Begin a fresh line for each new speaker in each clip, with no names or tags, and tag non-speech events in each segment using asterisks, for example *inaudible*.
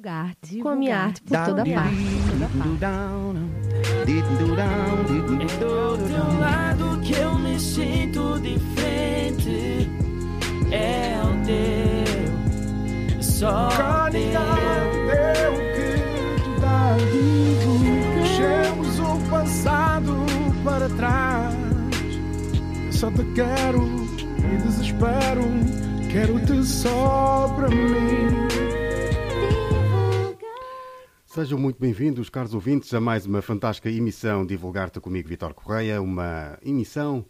divulgar-te com a minha arte por toda parte.
É do teu lado que eu me sinto diferente. É o teu, só o
teu. que tu dá Deixemos o passado para trás. Só te quero e desespero. Quero-te só para mim.
Sejam muito bem-vindos, caros ouvintes, a mais uma fantástica emissão Divulgar-te comigo, Vitor Correia. Uma emissão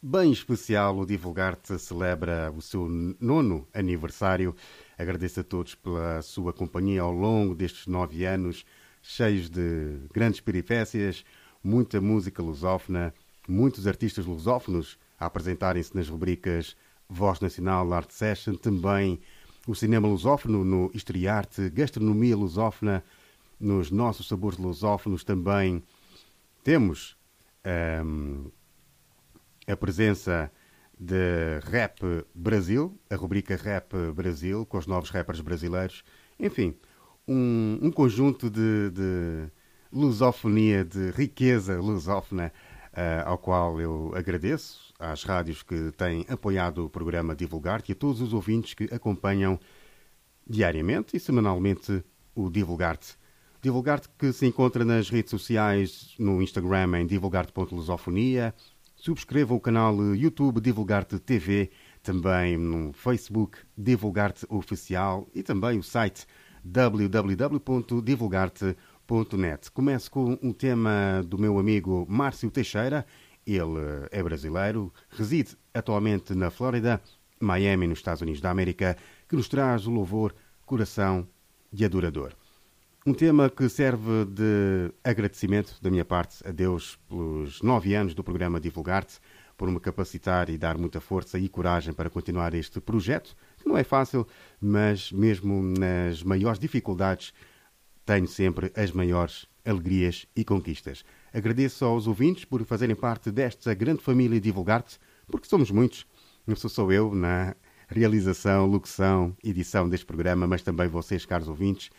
bem especial. O Divulgar-te celebra o seu nono aniversário. Agradeço a todos pela sua companhia ao longo destes nove anos, cheios de grandes peripécias, muita música lusófona, muitos artistas lusófonos a apresentarem-se nas rubricas Voz Nacional Art Session, também o cinema lusófono no Histriarte, gastronomia lusófona, nos nossos sabores lusófonos também temos um, a presença de Rap Brasil, a rubrica Rap Brasil, com os novos rappers brasileiros. Enfim, um, um conjunto de, de, lusofonia, de riqueza lusófona, uh, ao qual eu agradeço às rádios que têm apoiado o programa Divulgar-te e a todos os ouvintes que acompanham diariamente e semanalmente o Divulgar-te. Divulgar-te que se encontra nas redes sociais, no Instagram em divulgar-te.lusofonia. Subscreva o canal YouTube Divulgar-te TV, também no Facebook Divulgar-te Oficial e também o site www.divulgarte.net. Começo com um tema do meu amigo Márcio Teixeira. Ele é brasileiro, reside atualmente na Flórida, Miami, nos Estados Unidos da América, que nos traz o louvor Coração de Adorador. Um tema que serve de agradecimento da minha parte a Deus pelos nove anos do programa Divulgar-te, por me capacitar e dar muita força e coragem para continuar este projeto, que não é fácil, mas mesmo nas maiores dificuldades tenho sempre as maiores alegrias e conquistas. Agradeço aos ouvintes por fazerem parte desta grande família Divulgar-te, porque somos muitos. Não sou só eu na realização, locução, edição deste programa, mas também vocês, caros ouvintes,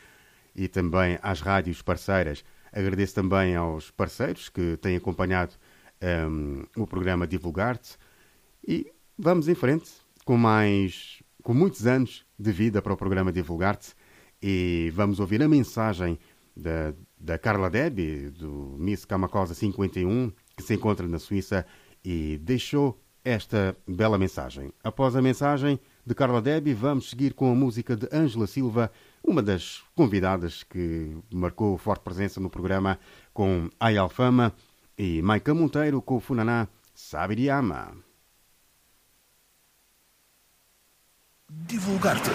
e também às rádios parceiras. Agradeço também aos parceiros que têm acompanhado um, o programa Divulgar-te e vamos em frente com mais com muitos anos de vida para o programa Divulgar-te e vamos ouvir a mensagem da, da Carla Debbie, do Miss Kamakosa 51, que se encontra na Suíça e deixou esta bela mensagem. Após a mensagem de Carla Debbie, vamos seguir com a música de Ângela Silva uma das convidadas que marcou forte presença no programa com Ai Alfama e Maica Monteiro com o Funaná Sabiriama.
Divulgar-te,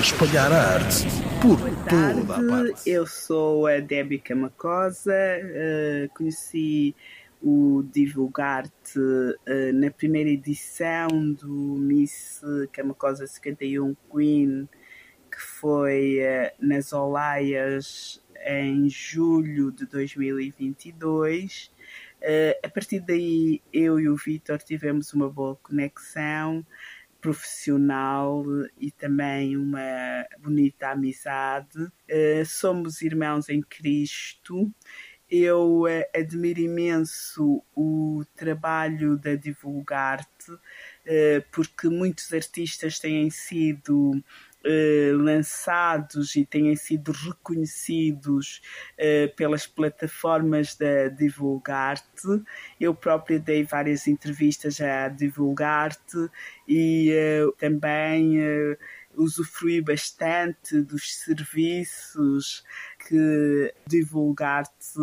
espalhar a arte por toda a parte.
Eu sou a Debbie Camacosa, uh, conheci o Divulgar-te uh, na primeira edição do Miss Camacosa 51 Queen que foi uh, nas Olaias em julho de 2022. Uh, eh, a partir daí, eu e o Vitor tivemos uma boa conexão profissional e também uma bonita amizade. Uh, somos irmãos em Cristo. Eu admiro imenso o trabalho da Divulgarte, porque muitos artistas têm sido eh, lançados e têm sido reconhecidos uh, pelas plataformas da Divulgarte. Eu própria dei várias entrevistas a Divulgarte e uh, também usufrui bastante dos serviços que Divulgarte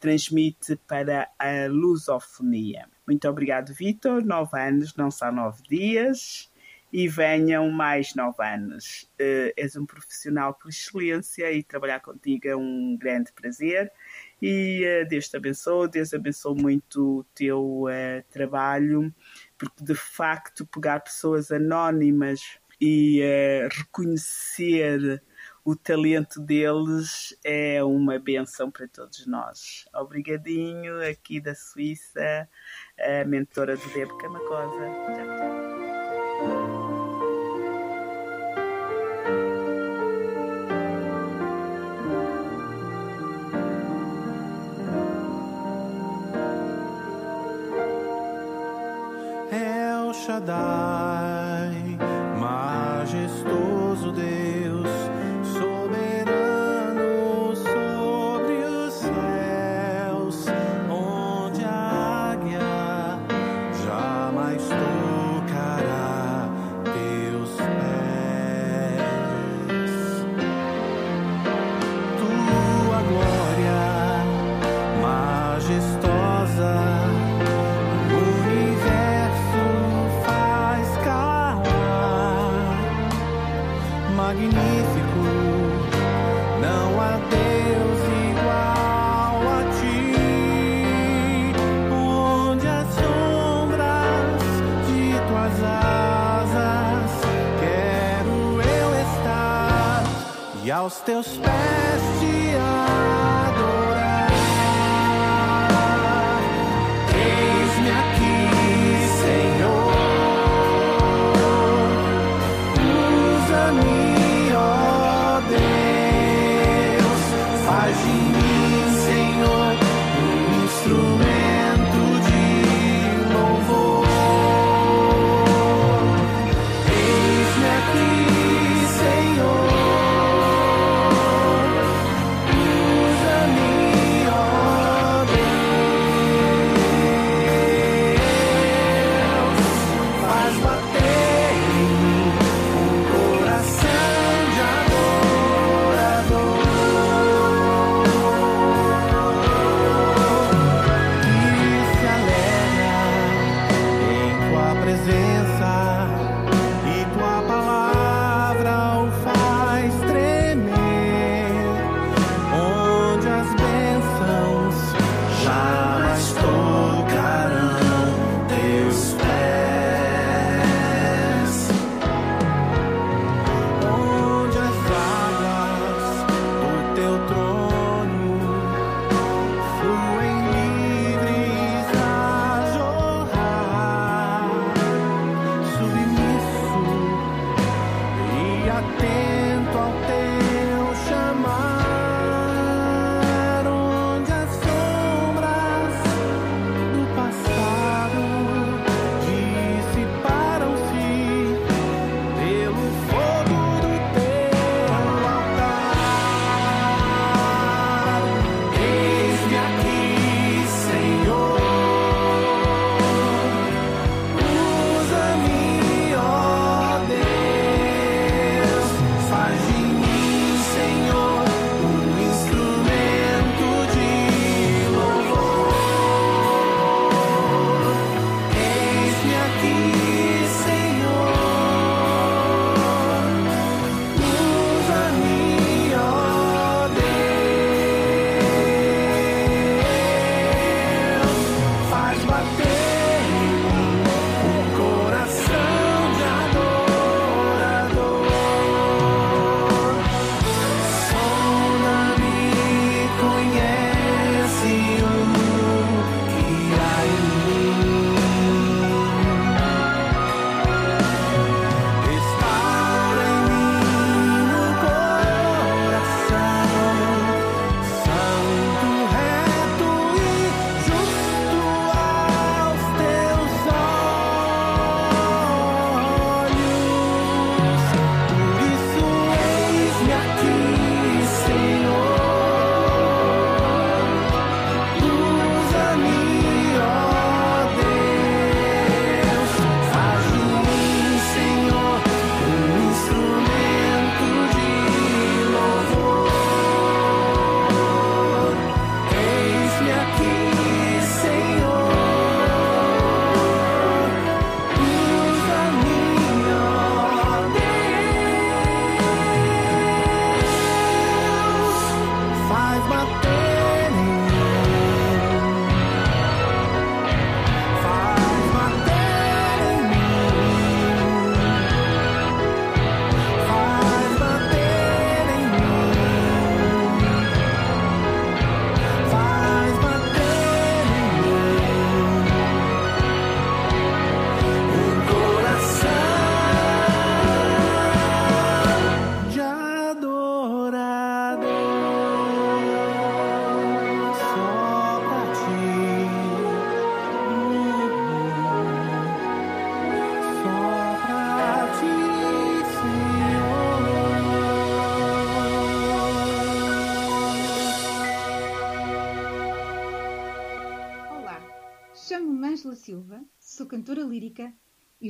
transmite para a lusofonia. Muito obrigado, Vitor. Nove anos não são nove dias e venham mais nove anos. Uh, és um profissional por excelência e trabalhar contigo é um grande prazer. E uh, Deus te abençoe, Deus abençoe muito o teu uh, trabalho, porque de facto pegar pessoas anónimas e reconhecer o talento deles é uma benção para todos nós. Obrigadinho, aqui da Suíça, a mentora do Deb Camacosa. Tchau, tchau.
Shaddai, aos teus pés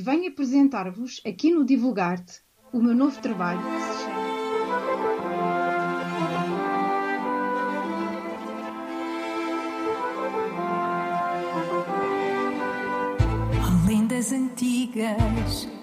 venho apresentar-vos aqui no Divulgar-te o meu novo trabalho que se chama
Além das antigas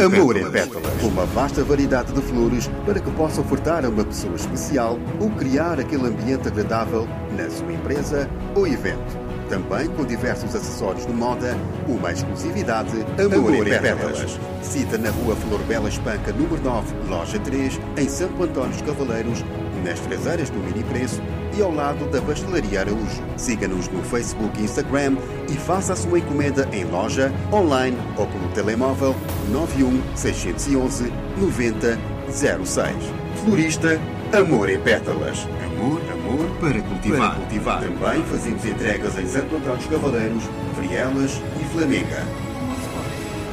em, Amor em pétalas. Uma vasta variedade de flores para que possa ofertar a uma pessoa especial ou criar aquele ambiente agradável na sua empresa ou evento. Também com diversos acessórios de moda, uma exclusividade Amor, Amor em pétalas. Cita na rua Flor Bela Espanca, número 9, loja 3, em Santo António dos Cavaleiros, nas traseiras do Mini Preço e ao lado da Pastelaria Araújo. Siga-nos no Facebook e Instagram e faça a sua encomenda em loja, online ou pelo telemóvel 91 611 9006. Florista Amor em Pétalas. Amor, amor para cultivar. Para cultivar. Também fazemos entregas em Santo Antônio dos Cavaleiros, Frielas e Flamenga.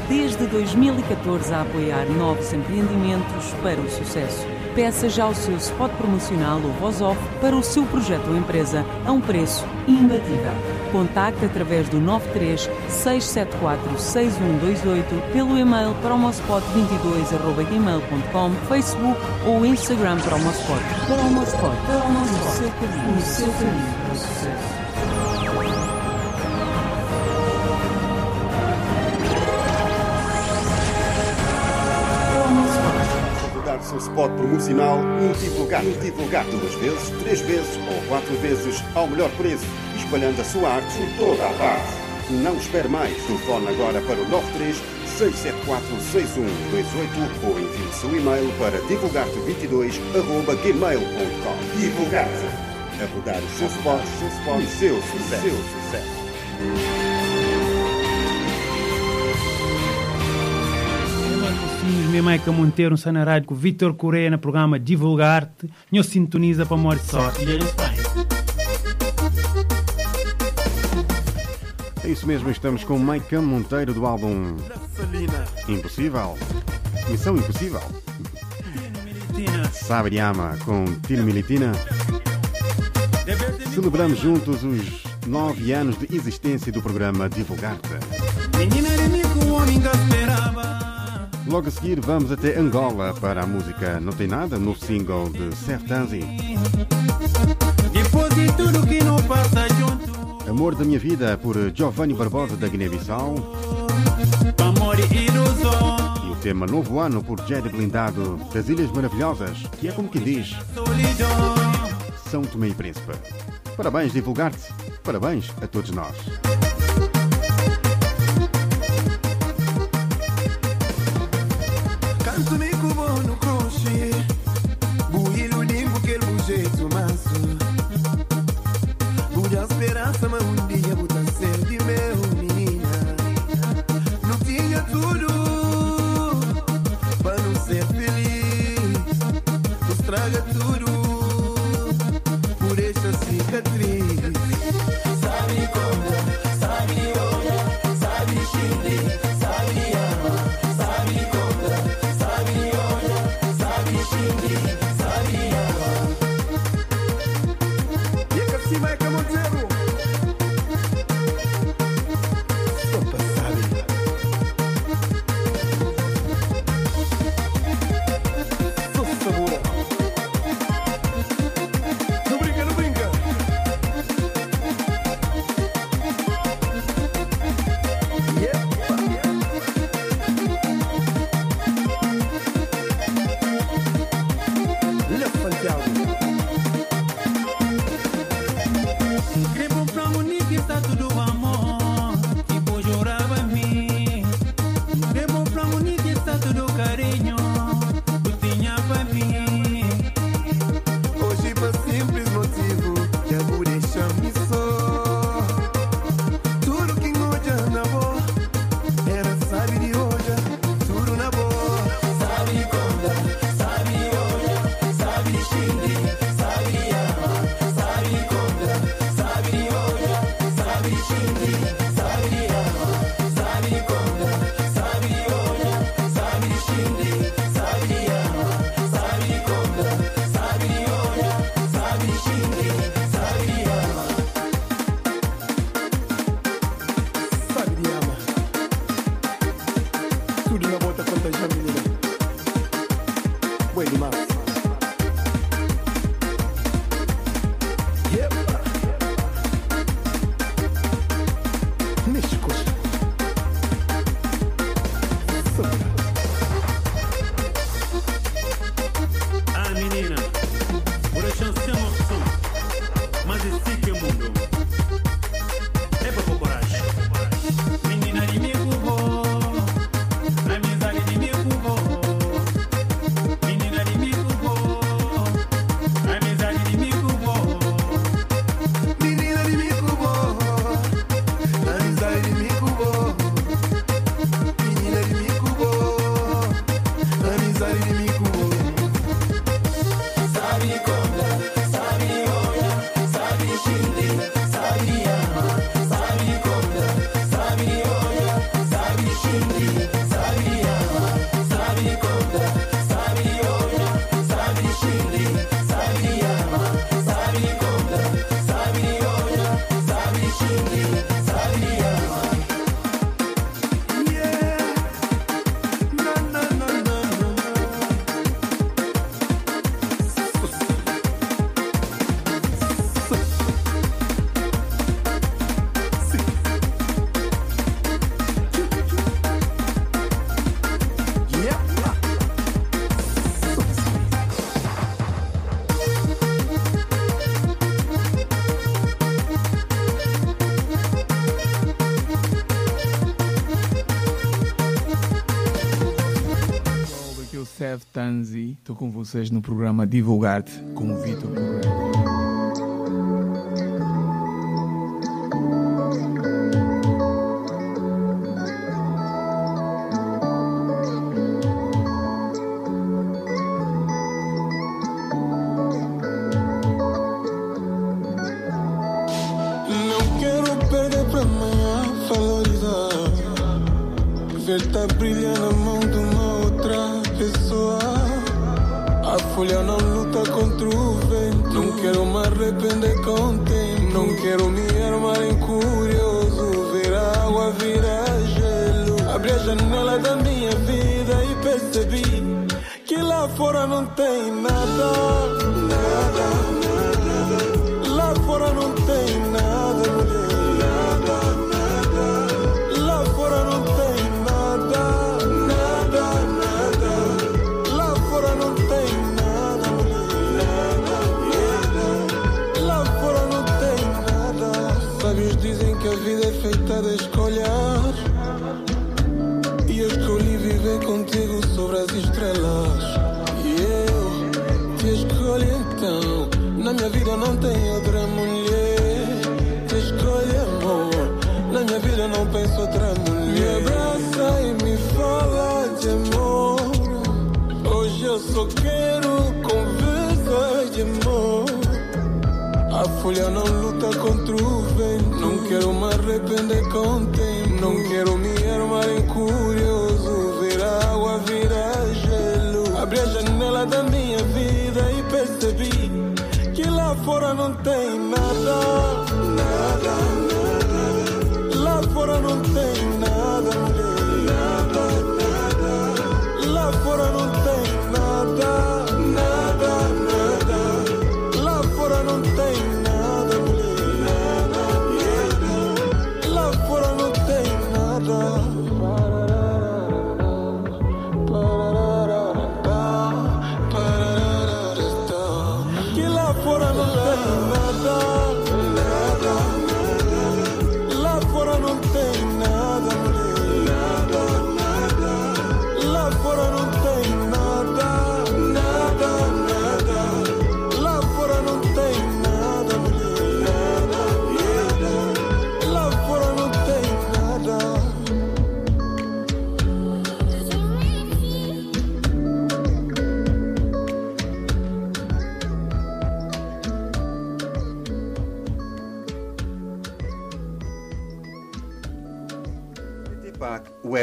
Desde 2014 a apoiar novos empreendimentos para o sucesso. Peça já o seu spot promocional ou voz off para o seu projeto ou empresa a um preço imbatível. Contacte através do 93 674 6128 pelo e-mail promospot22.gmail.com, Facebook ou Instagram Promospot. Promospot. Promospot. O seu caminho. O seu caminho
spot
promocional no divulgar duas vezes, três vezes ou quatro vezes ao melhor preço, espalhando a sua arte por toda a parte. Não espere mais. Telefone agora para o 93 674 6128 ou envie o seu e-mail para divulgarte22.gmail.com. Divulgarte. A rodar o seu spot, o seu spot, seu sucesso. Seu sucesso.
Que Monteiro, um sanarado com Vitor Correia no programa Divulgar-te. Nho sintoniza para morte só.
É isso mesmo, estamos com Maicon Monteiro do álbum Impossível. Missão Impossível. Sabriama com Tino Militina. Celebramos juntos os nove anos de existência do programa Divulgar-te.
Menina homem.
Logo a seguir vamos até Angola para a música Não Tem Nada, novo single de Sertanzi.
Depois de tudo que não passa junto.
Amor da Minha Vida por Giovanni Barbosa da Guiné-Bissau.
Amor e
o tema Novo Ano por Jedi Blindado das Ilhas Maravilhosas, que é como quem diz. São Tomé e Príncipe. Parabéns, divulgar-te. Parabéns a todos nós.
Tanzi. Estou com vocês no programa Divulgar-te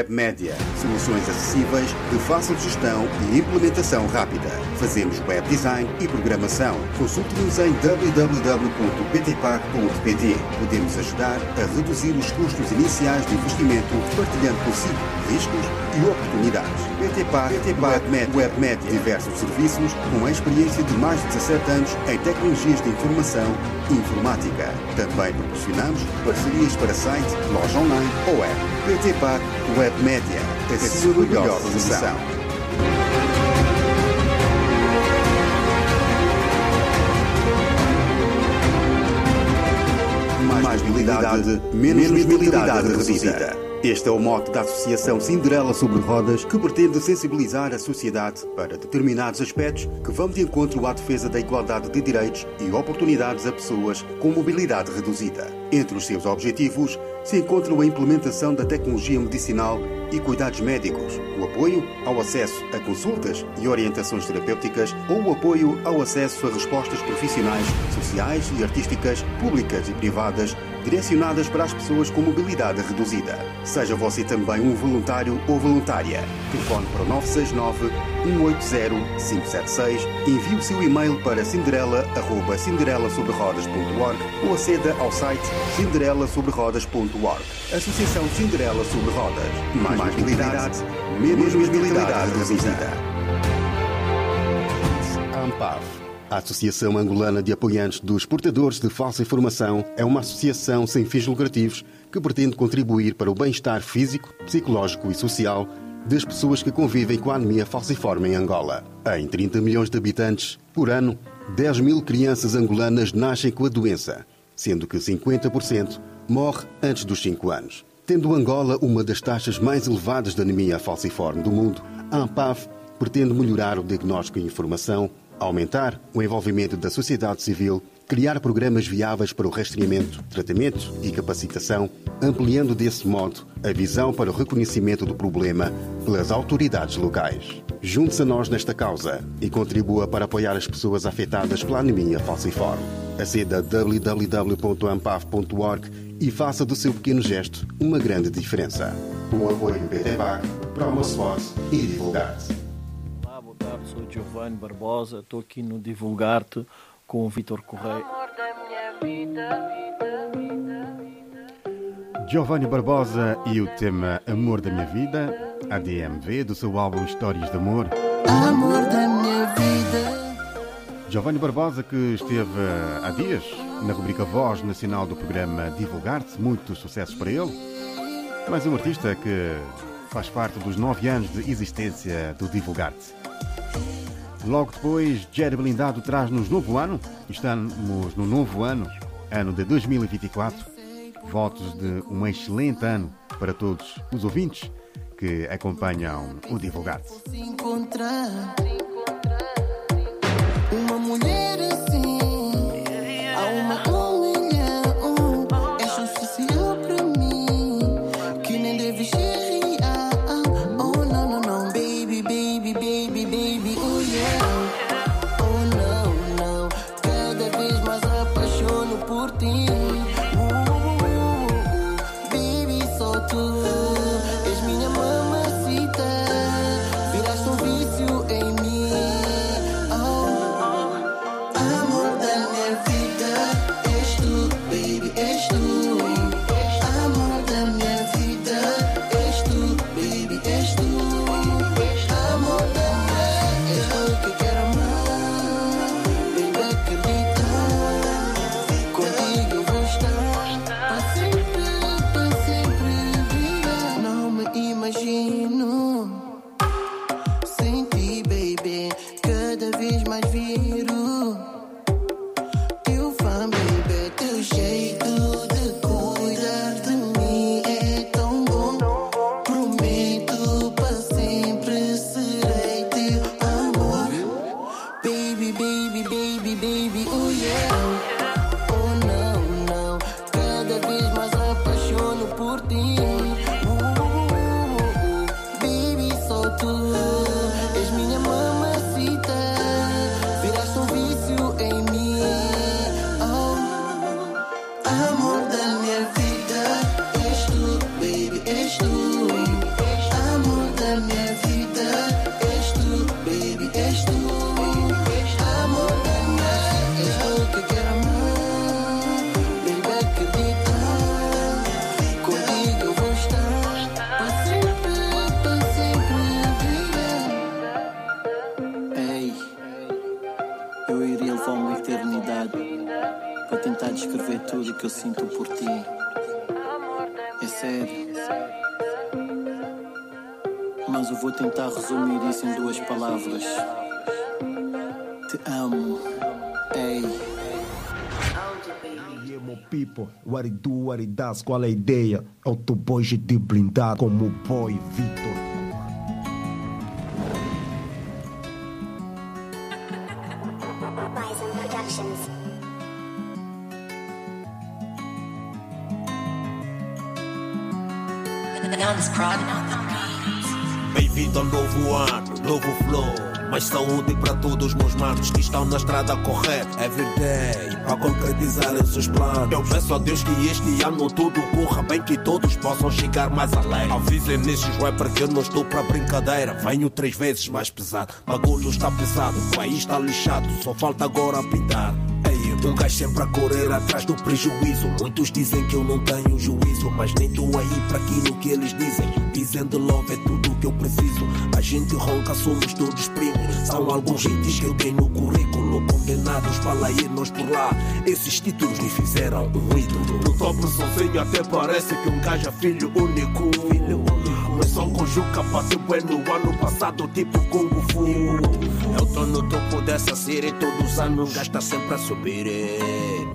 Web Média. Soluções acessíveis, de fácil gestão e implementação rápida. Fazemos web design e programação. Consulte-nos em www.ptpac.pt. Podemos ajudar a reduzir os custos iniciais de investimento, partilhando consigo riscos e oportunidades. PTPAC, Web Média. Web Média. Diversos serviços com a experiência de mais de 17 anos em tecnologias de informação e informática. Também proporcionamos parcerias para site, loja online ou app. PTPAC Web Média. A sua melhor solução. Mais mobilidade, menos mobilidade reduzida. Este é o mote da Associação Cinderela sobre Rodas, que pretende sensibilizar a sociedade para determinados aspectos que vão de encontro à defesa da igualdade de direitos e oportunidades a pessoas com mobilidade reduzida. Entre os seus objetivos se encontram a implementação da tecnologia medicinal e cuidados médicos, o apoio ao acesso a consultas e orientações terapêuticas ou o apoio ao acesso a respostas profissionais, sociais e artísticas, públicas e privadas, direcionadas para as pessoas com mobilidade reduzida. Seja você também um voluntário ou voluntária. Telefone para o 969 180 576, envie o seu e-mail para cinderela@cinderelasobrerodas.org ou aceda ao site cinderelasobrerodas.org. Associação Cinderela sobre Rodas. Mais, mais mobilidade, menos mobilidade reduzida. AMPAV. A Associação Angolana de Apoiantes dos Portadores de Falsa Informação é uma associação sem fins lucrativos que pretende contribuir para o bem-estar físico, psicológico e social das pessoas que convivem com a anemia falciforme em Angola. Em 30 milhões de habitantes, por ano, 10 mil crianças angolanas nascem com a doença, sendo que 50% morre antes dos 5 anos. Tendo Angola uma das taxas mais elevadas de anemia falciforme do mundo, a AMPAV
pretende melhorar o diagnóstico e informação, aumentar o envolvimento da sociedade civil, criar programas viáveis para o rastreamento, tratamento e capacitação, ampliando desse modo a visão para o reconhecimento do problema pelas autoridades locais. Junte-se a nós nesta causa e contribua para apoiar as pessoas afetadas pela anemia falciforme. Aceda www.ampav.org e faça do seu pequeno gesto uma grande diferença. Com apoio PTBAC, Promosport e Divulgarte.
Sou Giovanni Barbosa, estou aqui no Divulgar-te com o Vitor Correia.
Giovanni Barbosa e o tema Amor da Minha Vida, ADMV, do seu álbum Histórias de Amor.
Amor da minha vida.
Giovanni Barbosa, que esteve há dias na rubrica Voz Nacional do programa Divulgar-te, muitos sucessos para ele. Mais um artista que faz parte dos nove anos de existência do Divulgar-te. Logo depois, Jerry Blindado traz-nos novo ano. Estamos no novo ano, ano de 2024. Votos de um excelente ano para todos os ouvintes que acompanham o
encontrar uma mulher
people, what it do, what it does, qual é a ideia? É o teu boy de blindado como o boy Vitor.
Bison Productions.
Bem-vindo ao novo ano, novo flow. Mais saúde para todos os meus manos que estão na estrada correta. Everyday, para concretizar os seus planos. Eu peço a Deus que este ano tudo corra bem, que todos possam chegar mais além. Avisem nesses rappers que eu não estou para brincadeira. Venho três vezes mais pesado. Bagulho está pesado, o país está lixado. Só falta agora pintar. Um gajo sempre a correr atrás do prejuízo. Muitos dizem que eu não tenho juízo, mas nem tô aí para aquilo que eles dizem. Dizendo love é tudo o que eu preciso. A gente ronca, somos todos primos. São alguns hits que eu tenho no currículo. Condenados para irmos por lá. Esses títulos me fizeram um ídolo. No topo sozinho até parece que um gajo é filho único. Filho único. Mas só conjuga bateu bem no ano passado, tipo Kung Fu. Eu tô no topo dessa série, todos os anos gasta sempre a subir.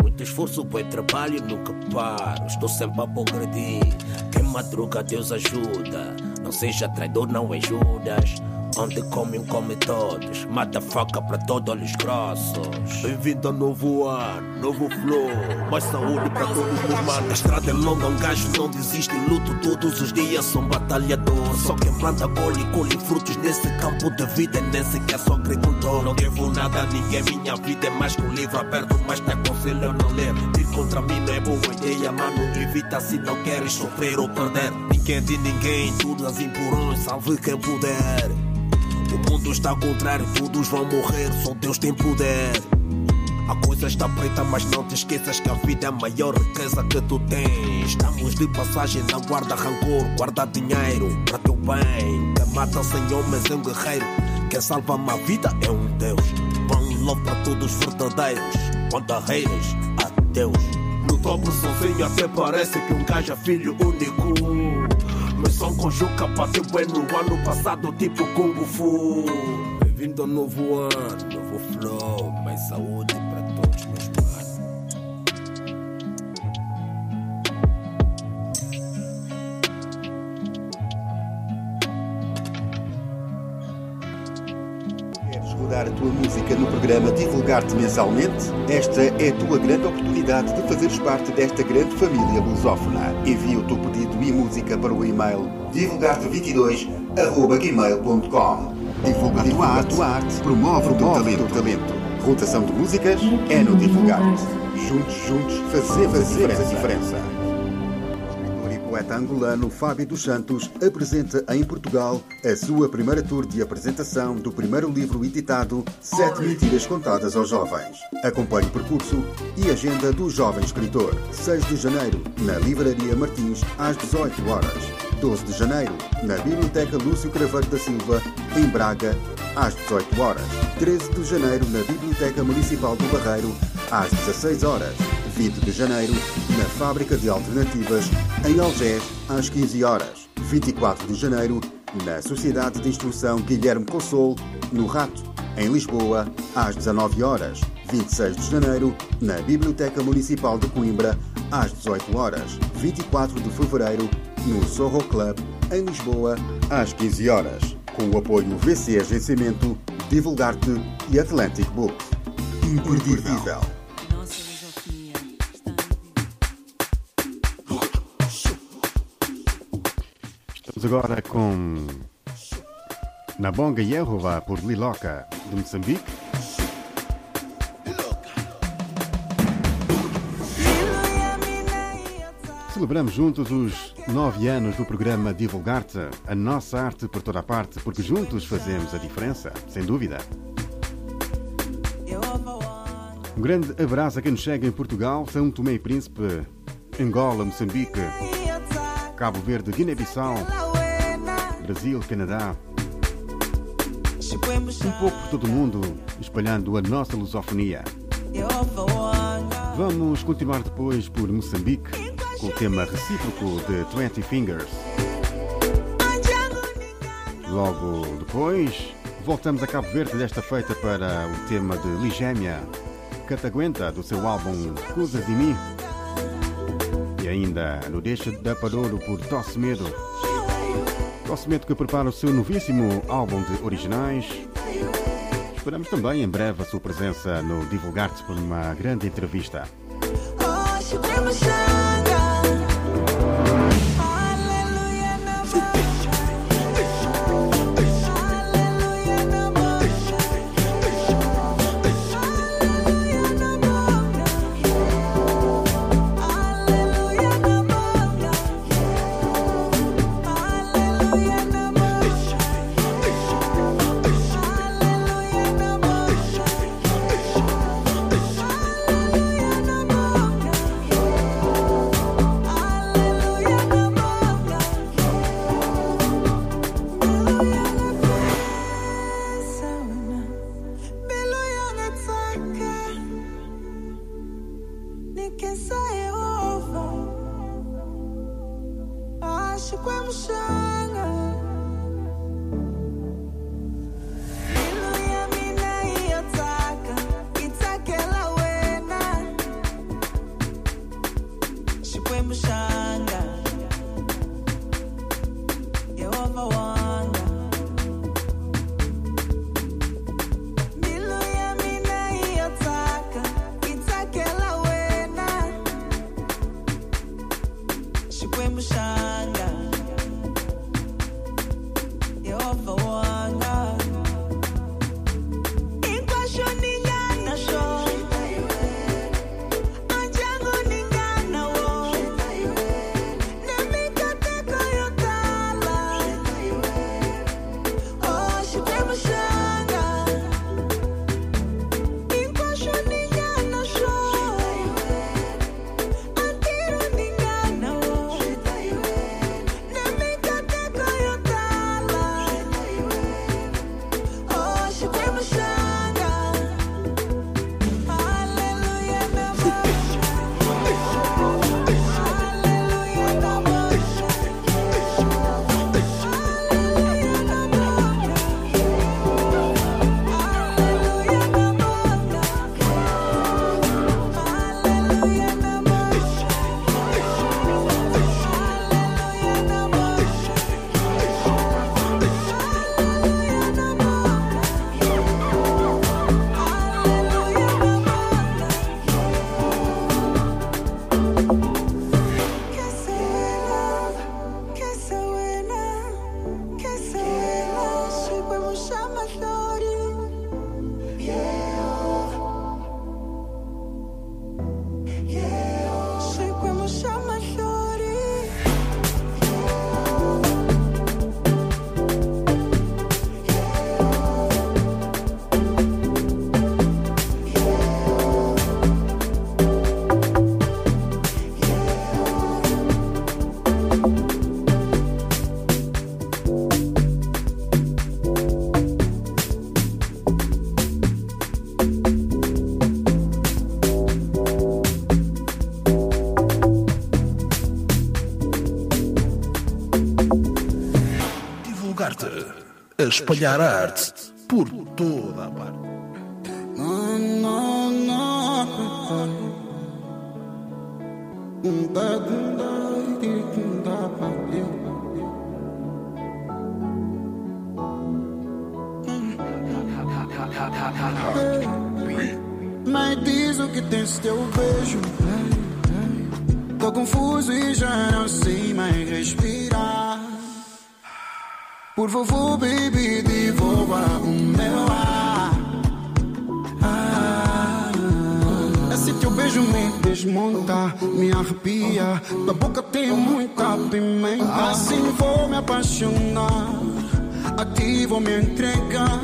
Muito esforço, bom trabalho, nunca paro. Estou sempre a progredir. Quem madruga, Deus ajuda. Não seja traidor, não é. Onde come um come todos, motherfucker para todos olhos grossos. Bem-vindo ao novo ano, novo flow, mais saúde para todos os manos. A estrada é longa, um gajo não desiste, luto todos os dias, sou um batalhador. Só quem planta colhe, colhe frutos nesse campo de vida, nem sequer sou agricultor. Não devo nada a ninguém, minha vida é mais que um livro aberto, mas te aconselho a não ler. Ir contra mim não é boa ideia, mano, evita se não queres sofrer ou perder. Ninguém é de ninguém, tudo as empurrões, salve quem puder. O mundo está contrário, todos vão morrer, só Deus tem poder. A coisa está preta, mas não te esqueças que a vida é a maior riqueza que tu tens. Estamos de passagem, não guarda rancor, guarda dinheiro para teu bem. Quem mata sem homens é um guerreiro, quem salva uma vida é um Deus. One love para todos verdadeiros, haters, adeus. No topo sozinho até parece que um gajo é filho único. Mas só conjuga ter bem no ano passado, tipo Kung Fu. Bem-vindo ao novo ano, novo flow, mais saúde para todos, meus
A tua música no programa Divulgar-te mensalmente? Esta é a tua grande oportunidade de fazeres parte desta grande família lusófona. Envia o teu pedido e música para o e-mail divulgar-te22.gmail.com Divulga a tua arte, arte promove, o teu talento. talento. Rotação de músicas é no Divulgar-te. Juntos, juntos, fazemos, a diferença. diferença. Poeta angolano Fábio dos Santos apresenta em Portugal a sua primeira tour de apresentação do primeiro livro editado Sete Mentiras Contadas aos Jovens. Acompanhe o percurso e agenda do jovem escritor. 6 de janeiro, na Livraria Martins, às 18 horas. 12 de janeiro, na Biblioteca Lúcio Craveiro da Silva, em Braga, às 18 horas. 13 de janeiro, na Biblioteca Municipal do Barreiro, às 16 horas. 20 de janeiro, na Fábrica de Alternativas, em Algés, às 15 horas. 24 de janeiro, na Sociedade de Instrução Guilherme Consol, no Rato, em Lisboa, às 19 horas. 26 de janeiro, na Biblioteca Municipal de Coimbra, às 18 horas. 24 de fevereiro, no Sorro Club, em Lisboa, às 15 horas. Com o apoio VC Agenciamento, Divulgar-te e Atlantic Books. Imperdível. Estamos agora com Nabonga Yehova por Liloca, de Moçambique. Celebramos juntos os nove anos do programa Divulgar-te, a nossa arte por toda a parte, porque juntos fazemos a diferença, sem dúvida. Um grande abraço a quem nos chega em Portugal, São Tomé e Príncipe, Angola, Moçambique, Cabo Verde, Guiné-Bissau, Brasil, Canadá. Um pouco por todo o mundo, espalhando a nossa lusofonia. Vamos continuar depois por Moçambique, com o tema recíproco de 20 Fingers. Logo depois, voltamos a Cabo Verde desta feita para o tema de Ligémia, Cataguenta, do seu álbum Coisas de Mim. E ainda no Deixa da Padouro por Tosse Medo. Medo que prepara o seu novíssimo álbum de originais. Esperamos também em breve a sua presença no Divulgar-te por uma grande entrevista.
divulgar-te, a espalhar arte por toda a parte.
Favor, baby, devolva o meu ar. Ah, esse teu beijo me desmonta, me arrepia. Da boca tem muita pimenta. Assim vou me apaixonar. A ti vou me entregar.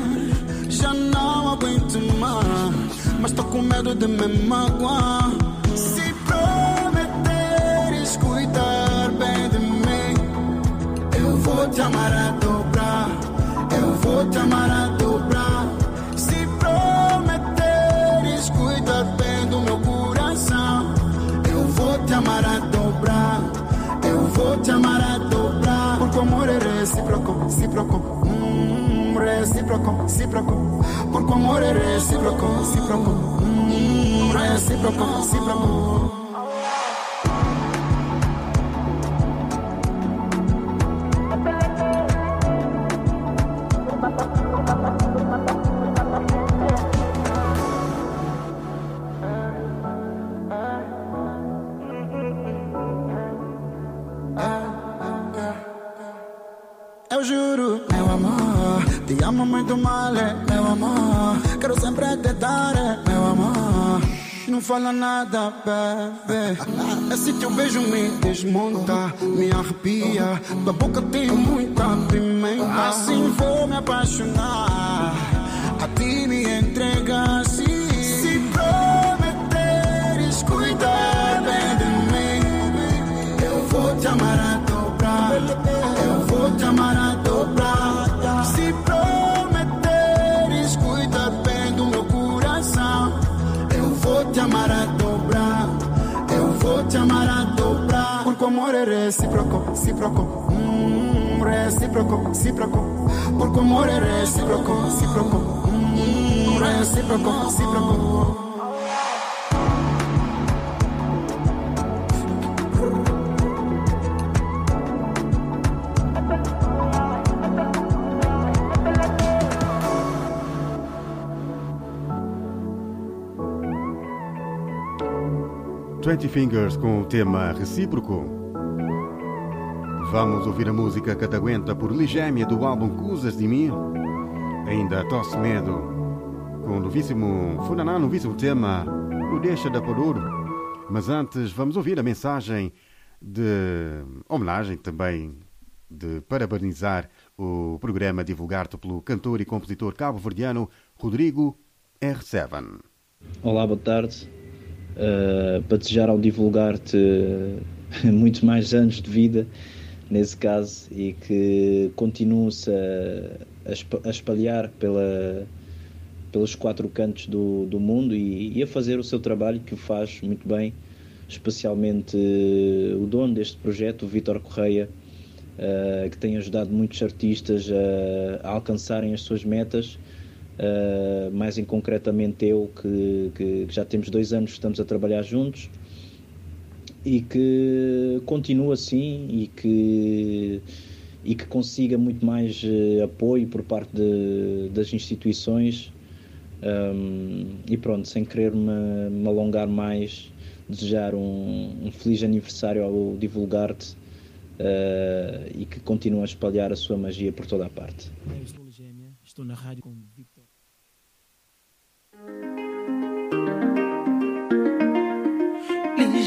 Já não aguento mais. Mas tô com medo de me magoar. Se prometeres cuidar bem de mim, eu vou te amar a dobrar. Eu vou te amar a dobrar. Se prometeres cuidar bem do meu coração, eu vou te amar a dobrar. Eu vou te amar a dobrar. Porque o amor é recíproco, recíproco. Hum, recíproco, recíproco. Porque o amor é recíproco, recíproco. Hum, recíproco, recíproco. Não fala nada, bebê. Esse teu beijo me desmonta, me arrepia. Da boca tem muita pimenta. Assim vou me apaixonar. A ti me entregar, recíproco, recíproco. Hum, recíproco, recíproco. Porque o amor é recíproco, recíproco. Hum, recíproco, recíproco.
Twenty Fingers com o tema recíproco. Vamos ouvir a música Cataguenta por Ligémia do álbum Cusas de Mim. Ainda Tosse Medo com o novíssimo Funaná, novíssimo tema O Deixa da Paduro. Mas antes vamos ouvir a mensagem de homenagem também de parabenizar o programa divulgado pelo cantor e compositor cabo-verdiano Rodrigo R7.
Olá, boa tarde. Uh, para desejar ao divulgar-te *laughs* muitos mais anos de vida, nesse caso, e que continue-se a, a espa- a espalhar pela, pelos quatro cantos do, do mundo e, e a fazer o seu trabalho, que o faz muito bem, especialmente uh, o dono deste projeto, o Vítor Correia, uh, que tem ajudado muitos artistas a, a alcançarem as suas metas. Uh, mais em concretamente eu, que- que já temos dois anos que estamos a trabalhar juntos e que continue assim e que, e que consiga muito mais eh, apoio por parte de- das instituições. Um, e pronto, sem querer me, me alongar mais, desejar um, um feliz aniversário ao Divulgar-te uh, e que continue a espalhar a sua magia por toda a parte.
Eu estou na rádio com Victor.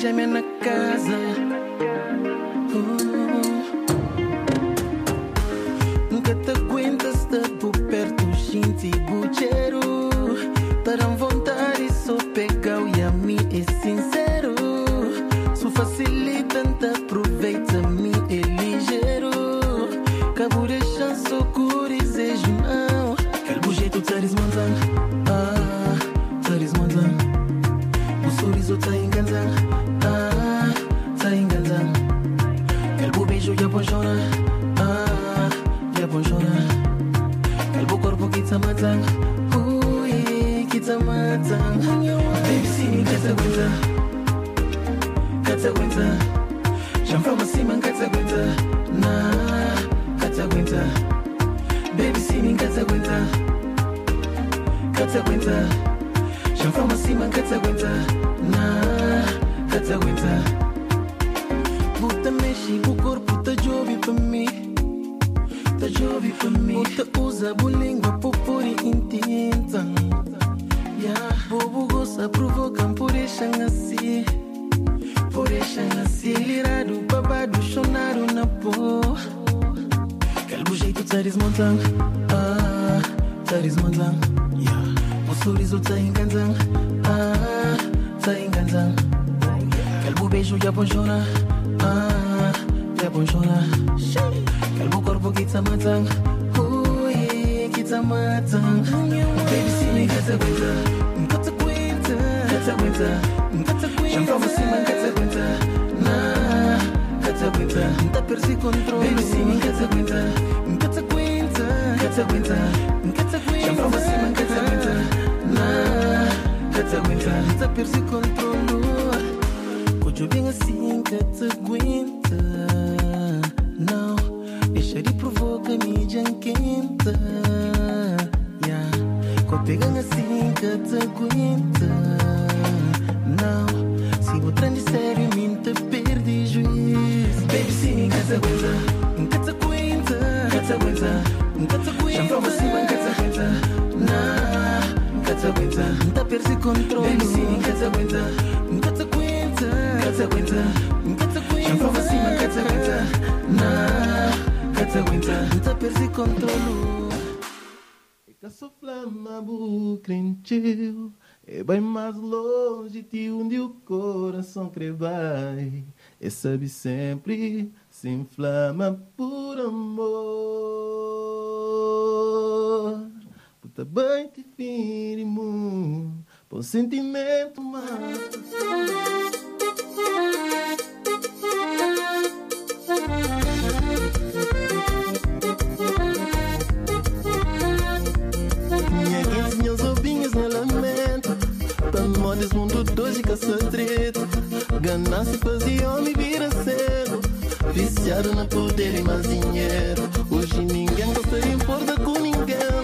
Liga-me na casa. Oh. Nunca te aguentas de por perto, gente e bucheiro. Terão vontade, só pegar e a mim é sincero. Se facilita, te aproveita-me, é ligeiro. Cabo de chance, o desejo, não. Quero bujeito, taris manzan. Ah, taris manzan. O sorriso tá enganando. Baby, see me
get a winter. Get a winter. Jump from a seaman, a. Nah, a. Baby, see me get a winter. Get a winter. Jump from a seaman, get a winter. Nah, a. Puta mexe o corpo, tá jovem pra mim. Tá jovem pra Yeah, bobo gosta provoca por deixar assim. Por deixar assim. Acelerado, babado, chonado na pó. Aquele jeito tá desmontando. Ah, tá desmontando. Yeah. O sorriso tá enganando. Ah, tá enganando. Aquele beijo já apaixona. Ah, já apaixona. Aquele corpo que tá matando. Ui, que tá matando. Baby, se me quer te aguenta. Nunca te aguenta. Quer te aguenta. Nunca te aguenta. Já pra cima, quer te aguenta. Nah, quer te aguenta. Nunca perdi controle. Baby, se me quer te aguenta. Nunca te aguenta. Quer te aguenta. Nunca te aguenta. Já pra cima, quer te aguenta. Nah, quer te aguenta. Nunca perdi controle. Cojo bem assim co pegan assim que te aguenta. Não, se vou trem de sério, me te perde juiz. Baby, sim, que te aguenta. Nunca te aguenta. Nunca te aguenta. Nunca te aguenta. Já prova cima, nunca te aguenta. Nah, nunca te aguenta. Nunca perde controle. Baby, sim, nunca te aguenta. Nunca te aguenta. Nunca te aguenta. Nunca te aguenta. Já prova cima, nunca te aguenta. Nah, nunca te aguenta. Nunca perde controle.
Bucrentil É bem mais longe de onde o coração crê vai. E sabe sempre se inflama por amor. Puta bem te firmo Por sentimento mais Desse mundo dois e caça treta Ganância fazia homem vira cego Viciado no poder e mais dinheiro. Hoje ninguém gosta de importa com ninguém.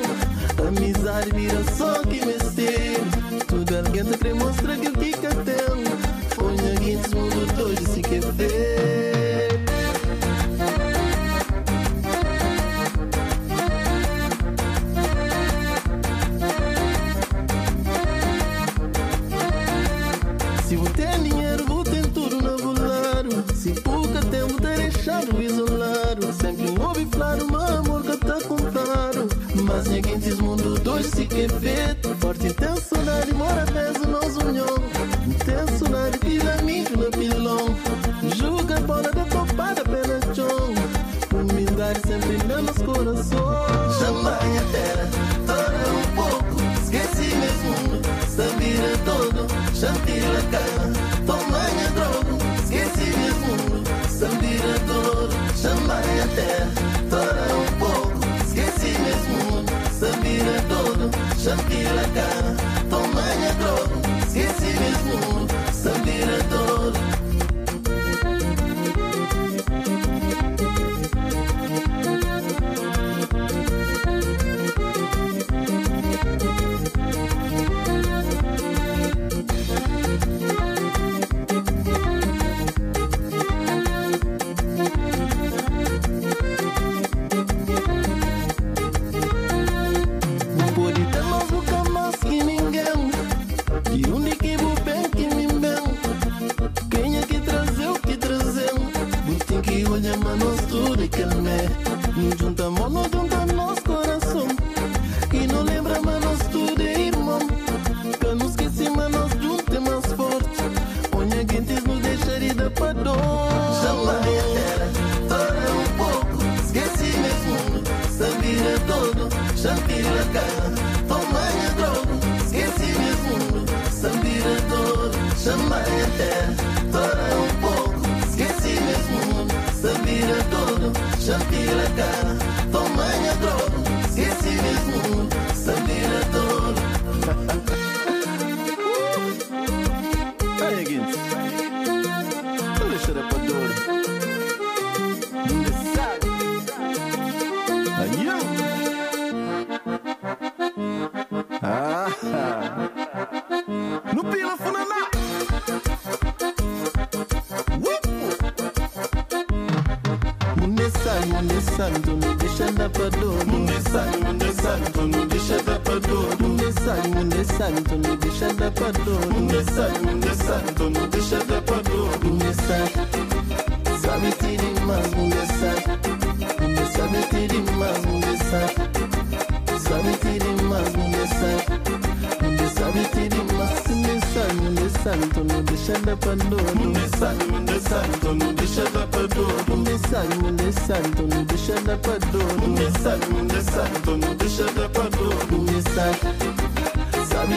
Amizade vira só que mistério Tudo alguém te mostrar que o que que tem Põe a guinha, desse mundo dois e se quer ver dois se todo. santo no deixa pandoro Munde santo, munde santo no deixa pandoro Munde santo, santo no pandoro santo, santo no pandoro santo, sabe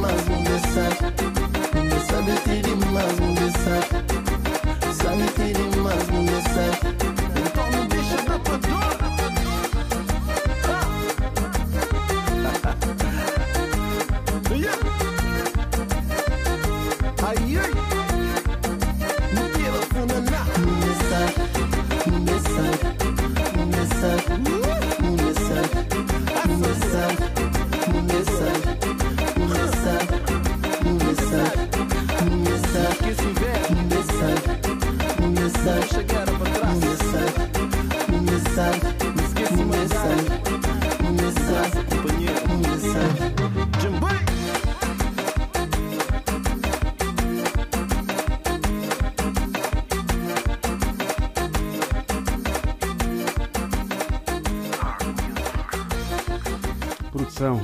mais santo mais santo Sabe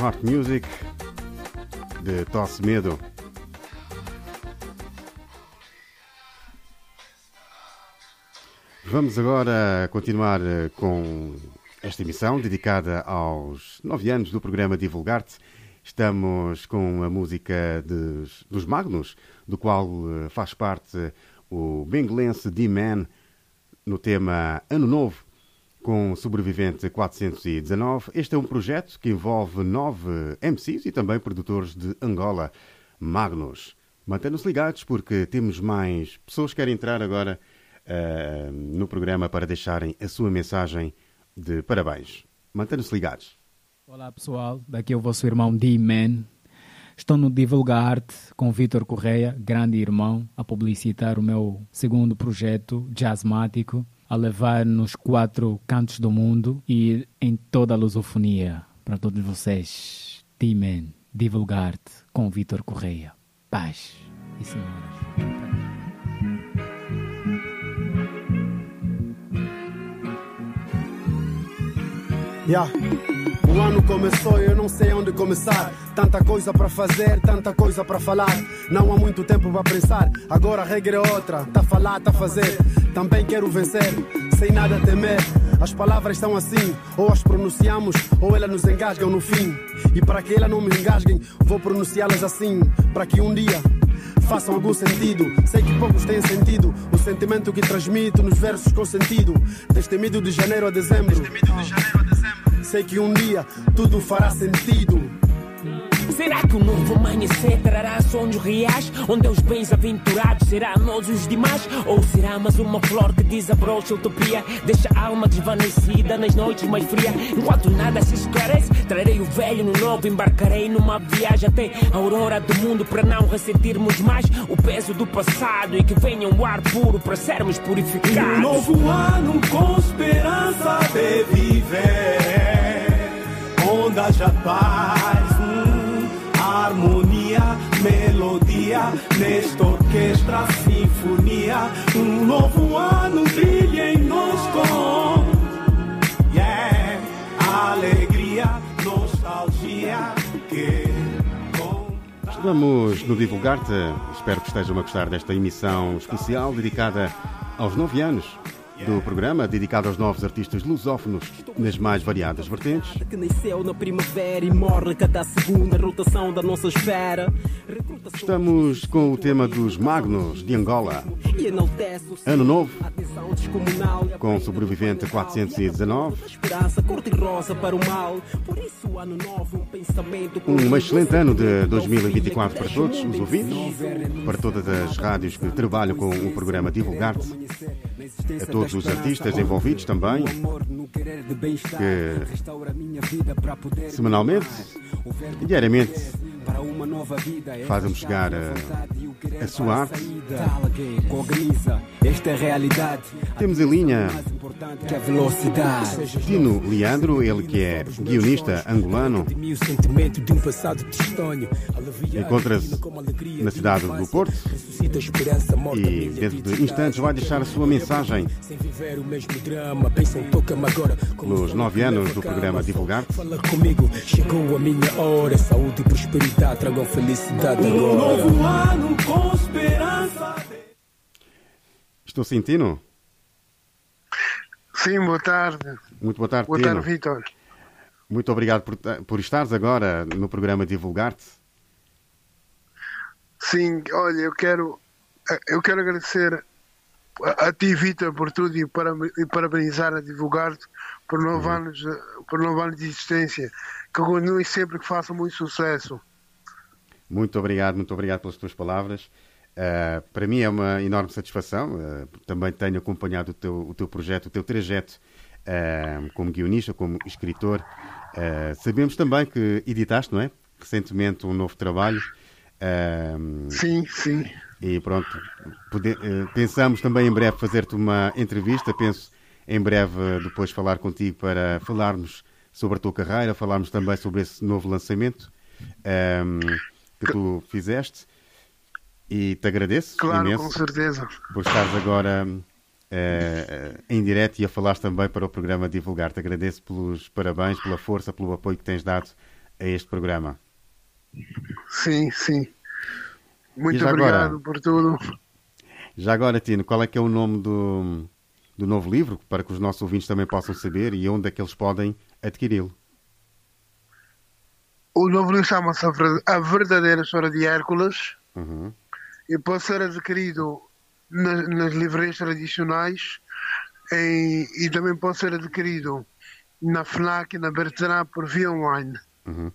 Heart Music de Tosse Medo. Vamos agora continuar eh, com esta emissão dedicada aos nove anos do programa Divulgar-te. Estamos com a música dos, dos Magnus, do qual eh, faz parte o benguelense D-Man no tema Ano Novo com Sobrevivente 419. Este é um projeto que envolve nove MCs e também produtores de Angola, Magnus. Mantenham-se ligados porque temos mais pessoas que querem entrar agora eh, no programa para deixarem a sua mensagem de parabéns. Mantenham-se ligados.
Olá pessoal, daqui é o vosso irmão D-Man. Estou no Divulgar-te com Vitor Correia, grande irmão, a publicitar o meu segundo projeto, Jazzmático, a levar nos quatro cantos do mundo e em toda a lusofonia para todos vocês. D-Man, Divulgar-te com Vitor Correia. Paz e senhoras.
Yeah. O ano começou e eu não sei onde começar. Tanta coisa para fazer, tanta coisa para falar. Não há muito tempo para pensar. Agora a regra é outra. Tá falar, tá fazer. Também quero vencer, sem nada temer. As palavras estão assim, ou as pronunciamos, ou elas nos engasgam no fim. E para que elas não me engasguem, vou pronunciá-las assim, para que um dia façam algum sentido. Sei que poucos têm sentido. O sentimento que transmito nos versos com sentido. Destemido de janeiro a dezembro. Sei que um dia tudo fará sentido.
Será que o novo amanhecer trará sonhos reais? Onde os bens aventurados será nós os demais? Ou será mais uma flor que desabrocha utopia? Deixa a alma desvanecida nas noites mais frias. Enquanto nada se esclarece, trarei o velho no novo. Embarcarei numa viagem até a aurora do mundo para não ressentirmos mais o peso do passado e que venha um ar puro para sermos purificados.
Um novo ano com esperança de viver, onde haja paz, harmonia, melodia, nesta orquestra, sinfonia. Um novo ano brilha em nós com yeah, alegria, nostalgia que
Estamos no Divulgar-te. Espero que estejam a gostar desta emissão especial dedicada aos nove anos do programa, dedicado aos novos artistas lusófonos nas mais variadas vertentes.
que nasceu na primavera e morre cada segunda rotação da nossa esfera.
Estamos com o tema dos Magnos de Angola. Ano Novo, com o sobrevivente 419.
Esperança cor-de-rosa para o mal. Por isso, ano novo, um pensamento.
Um excelente ano de 2024 para todos os ouvintes, para todas as rádios que trabalham com o programa Divulgar-te, a todos os artistas envolvidos também, que semanalmente diariamente
Essa
Faz-nos chegar a,
e querer
a sua arte.
esta é.
Temos em linha
Que a velocidade.
Tino Leandro, ele que é guionista angolano, encontra-se na cidade do Porto e dentro de instantes vai deixar a sua mensagem pelos nove anos do programa Divulgar.
Fala comigo, chegou a minha hora. Saúde e prosperidade tragam felicidade
Um
agora.
novo ano com esperança.
Estou sentindo?
Sim, boa tarde.
Muito boa tarde,
Boa
Tino.
tarde, Vitor.
Muito obrigado por, por estares agora no programa Divulgar-te.
Sim, olha, eu quero, eu quero agradecer a, a ti, Vitor, por tudo e, para, e parabenizar a divulgar-te por nove, anos, por nove anos de existência. Que continue sempre que faça muito sucesso.
Muito obrigado, muito obrigado pelas tuas palavras. Uh, para mim é uma enorme satisfação. Uh, também tenho acompanhado o teu, o teu projeto, o teu trajeto uh, como guionista, como escritor. Sabemos também que editaste, não é? Recentemente um novo trabalho.
Sim, sim.
E pronto, pode- pensamos também em breve fazer-te uma entrevista. Penso em breve depois falar contigo para falarmos sobre a tua carreira, falarmos também sobre esse novo lançamento um, que tu fizeste. E te agradeço
Claro,
imenso
com certeza.
por estares agora eh, em direto e a falares também para o programa Divulgar. Te agradeço pelos parabéns, pela força, pelo apoio que tens dado a este programa.
Sim, sim. Muito obrigado
agora?
por tudo.
Já agora, Tino, qual é que é o nome do, do novo livro, para que os nossos ouvintes também possam saber e onde é que eles podem adquiri-lo?
O novo livro chama-se A Ver- A Verdadeira História de Hércules
Uhum.
e pode ser adquirido nas, nas livrarias tradicionais em- e também pode ser adquirido na FNAC e na Bertrand por via online.
Uhum.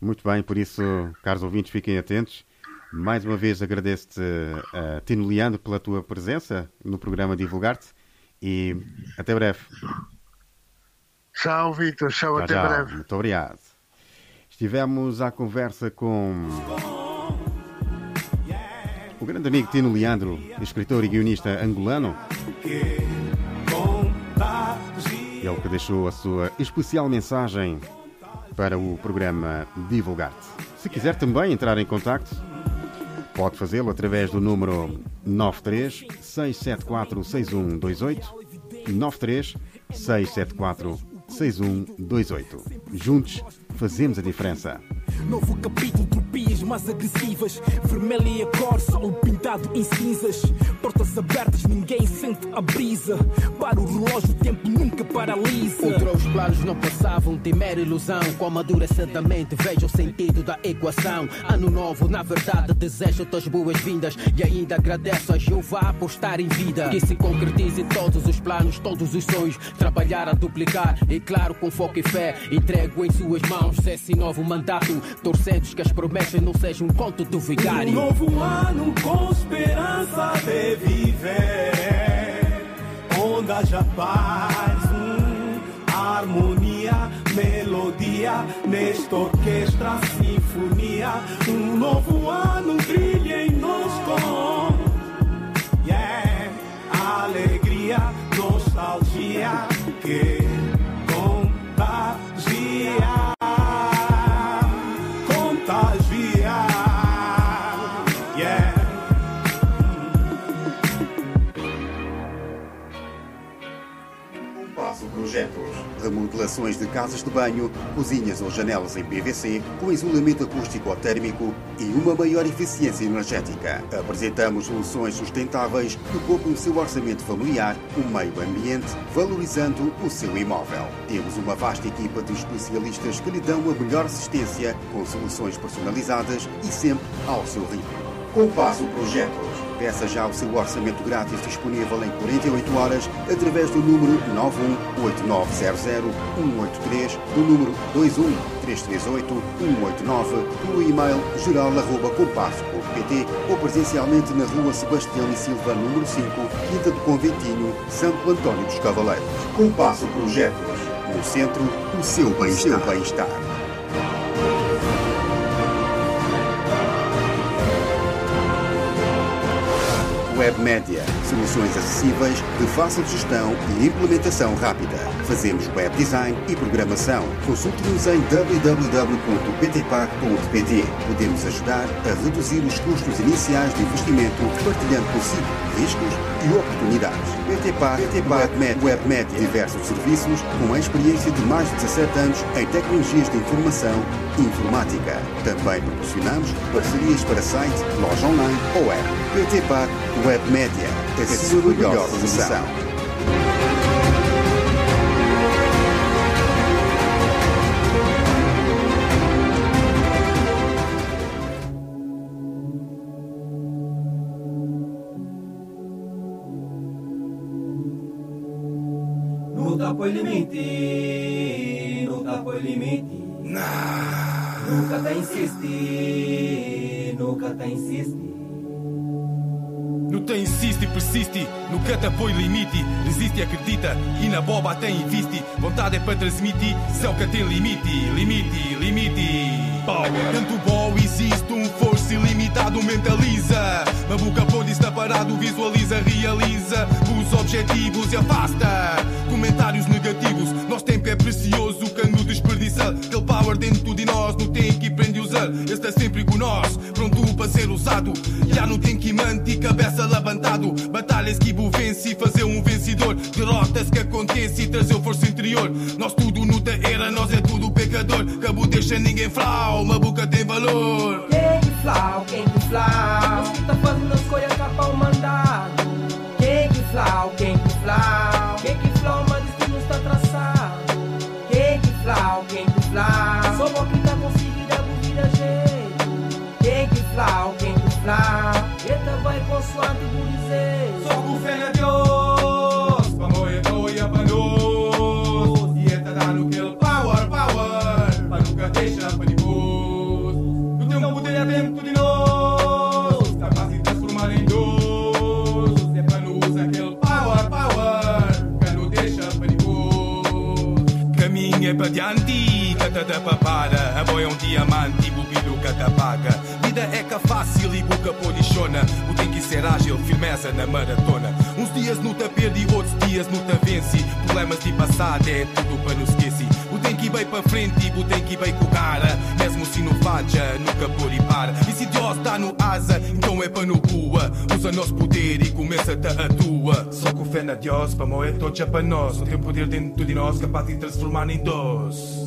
Muito bem, por isso, caros ouvintes, fiquem atentos. Mais uma vez agradeço-te, uh, Tino Leandro, pela tua presença no programa Divulgar-te e até breve.
Tchau, Vitor. Tchau,
Já,
até
já.
breve.
Muito obrigado. Estivemos à conversa com o grande amigo Tino Leandro, escritor e guionista angolano. Ele que deixou a sua especial mensagem para o programa Divulgar-te. Se quiser também entrar em contacto, pode fazê-lo através do número 93 674 6128 93 674 6128. Juntos fazemos a diferença.
Novo capítulo, mais agressivas. Vermelha e a cor, sol pintado em cinzas. Portas abertas, ninguém sente a brisa. Para o relógio, o tempo nunca paralisa.
Outros planos não passavam de mera ilusão. Com amadurecidamente vejo o sentido da equação. Ano novo, na verdade, desejo-te as boas-vindas. E ainda agradeço a Jeová por estar em vida. Que se concretize todos os planos, todos os sonhos. Trabalhar a duplicar, e claro, com foco e fé. Entrego em suas mãos esse novo mandato. Torcendo que as promessas não sejam um conto do
Um
vigário.
novo ano com esperança de viver. Onde haja paz, hum, harmonia, melodia. Nesta orquestra, sinfonia. Um novo ano brilha em nós com yeah, alegria,
Remodelações de casas de banho, cozinhas ou janelas em PVC, com isolamento acústico ou térmico e uma maior eficiência energética. Apresentamos soluções sustentáveis que poupam o seu orçamento familiar, o meio ambiente, valorizando o seu imóvel. Temos uma vasta equipa de especialistas que lhe dão a melhor assistência, com soluções personalizadas e sempre ao seu ritmo. Compasso Projetos. Peça já o seu orçamento grátis disponível em 48 horas através do número 918900183, do número 21338-189, pelo e-mail geral.compasso.pt ou presencialmente na rua Sebastião e Silva, número 5, Quinta do Conventinho, Santo António dos Cavaleiros. Compasso Projetos. No centro, o seu bem-estar. Web Média. Soluções acessíveis, de fácil gestão e implementação rápida. Fazemos web design e programação. Consulte-nos em www.ptpac.pt. Podemos ajudar a reduzir os custos iniciais de investimento, partilhando consigo riscos e oportunidades. PTPAC, PTPAC Web, Web Média. Diversos serviços com a experiência de mais de 17 anos em tecnologias de informação e informática. Também proporcionamos parcerias para site, loja online ou app. PTPAC Web Média. A sua melhor solução.
No tapo i limiti, no tapo i limiti. Nunca te insisti, nunca te insisti.
No te insiste persiste, nunca te põe limite. Resiste acredita, e na boba tem investe. Vontade é para transmitir, céu que tem limite, limite, limite. Power. Tanto bom existe, um força ilimitado mentaliza. Na boca pode estar parado, visualiza, realiza os objetivos e afasta. Comentários negativos, nosso tempo é precioso, que no desperdiçar. Aquele power dentro de nós, não tem que aprender a usar. Está sempre com nós, pronto para ser usado. Já não tem que manter cabeça levantado. Batalhas que vou vence fazer um vencedor. Derrotas que acontece e trazer força interior. Nós tudo no era, nós é tudo pecador. Cabo deixa ninguém flau, uma boca tem valor.
Quem que flau, quem que flau? Vida
é que é fácil e boca polichona. O tem que ser ágil, firmeza na maratona. Uns dias no te perde, outros dias no te vence. Problemas de passado é tudo para nos esquecer. O tem que ir bem para frente, o tem que ir bem com cara. Mesmo se não falha, nunca por e para. E se Deus está no asa, então é para no boa. Usa nosso poder e começa-te a tua. Só com fé na Deus, para moer todo já para nós. Não tem poder dentro de nós capaz de transformar em dois.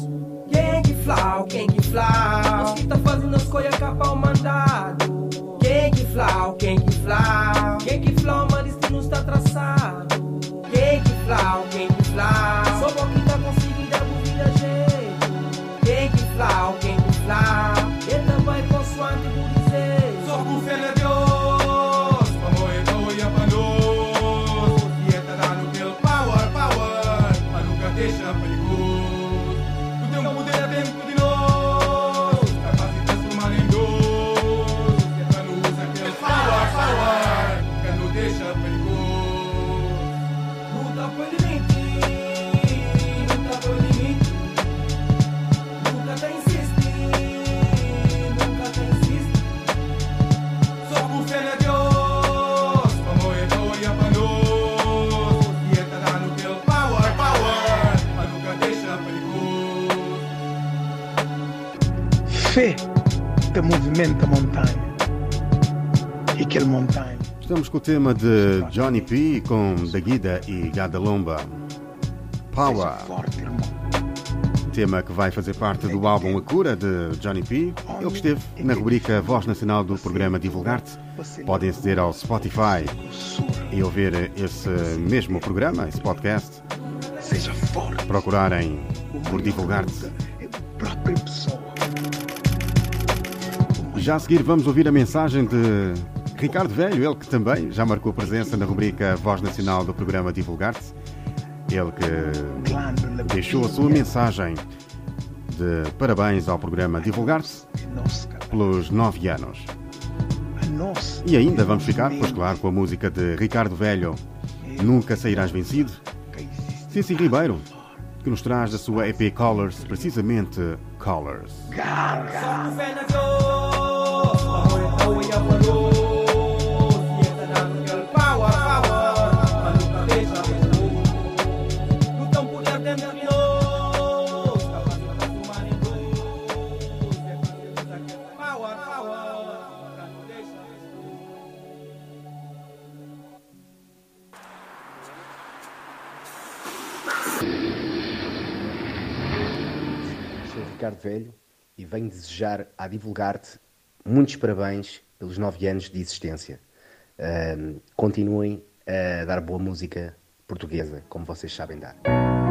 Flau, quem que flau? Nós que tá fazendo as coisas capa mandado. Quem que flau, quem que flau? Quem que flau, mas destino está traçado.
Fé
te
movimenta a montanha. E aquele montanha.
Estamos com o tema de Johnny P com Daguida e Gadalomba. Power. Tema que vai fazer parte do álbum A Cura de Johnny P. Ele que esteve na rubrica Voz Nacional do programa Divulgar-te. Podem aceder ao Spotify e ouvir esse mesmo programa, esse podcast.
Forte.
Procurarem por Divulgar-te. Já a seguir vamos ouvir a mensagem de Ricardo Velho, ele que também já marcou presença na rubrica Voz Nacional do programa Divulgar-te. Ele que deixou a sua mensagem de parabéns ao programa Divulgar-te pelos nove anos. E ainda vamos ficar, pois claro, com a música de Ricardo Velho, Nunca Sairás Vencido. Cici Ribeiro, que nos traz da sua EP Colors, precisamente Colors.
Só
Ricardo Velho e venho desejar a Divulgar-te muitos parabéns pelos nove anos de existência. Continuem a dar boa música portuguesa, como vocês sabem dar.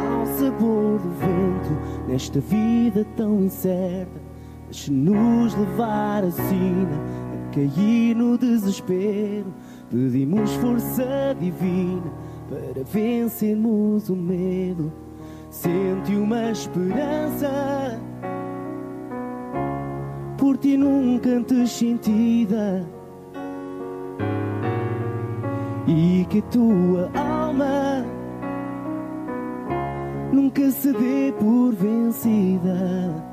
Ao sabor do vento nesta vida tão incerta. Deixe-nos levar a sina a cair no desespero. Pedimos força divina para vencermos o medo. Sente uma esperança por ti nunca antes sentida e que tua alma nunca se dê por vencida.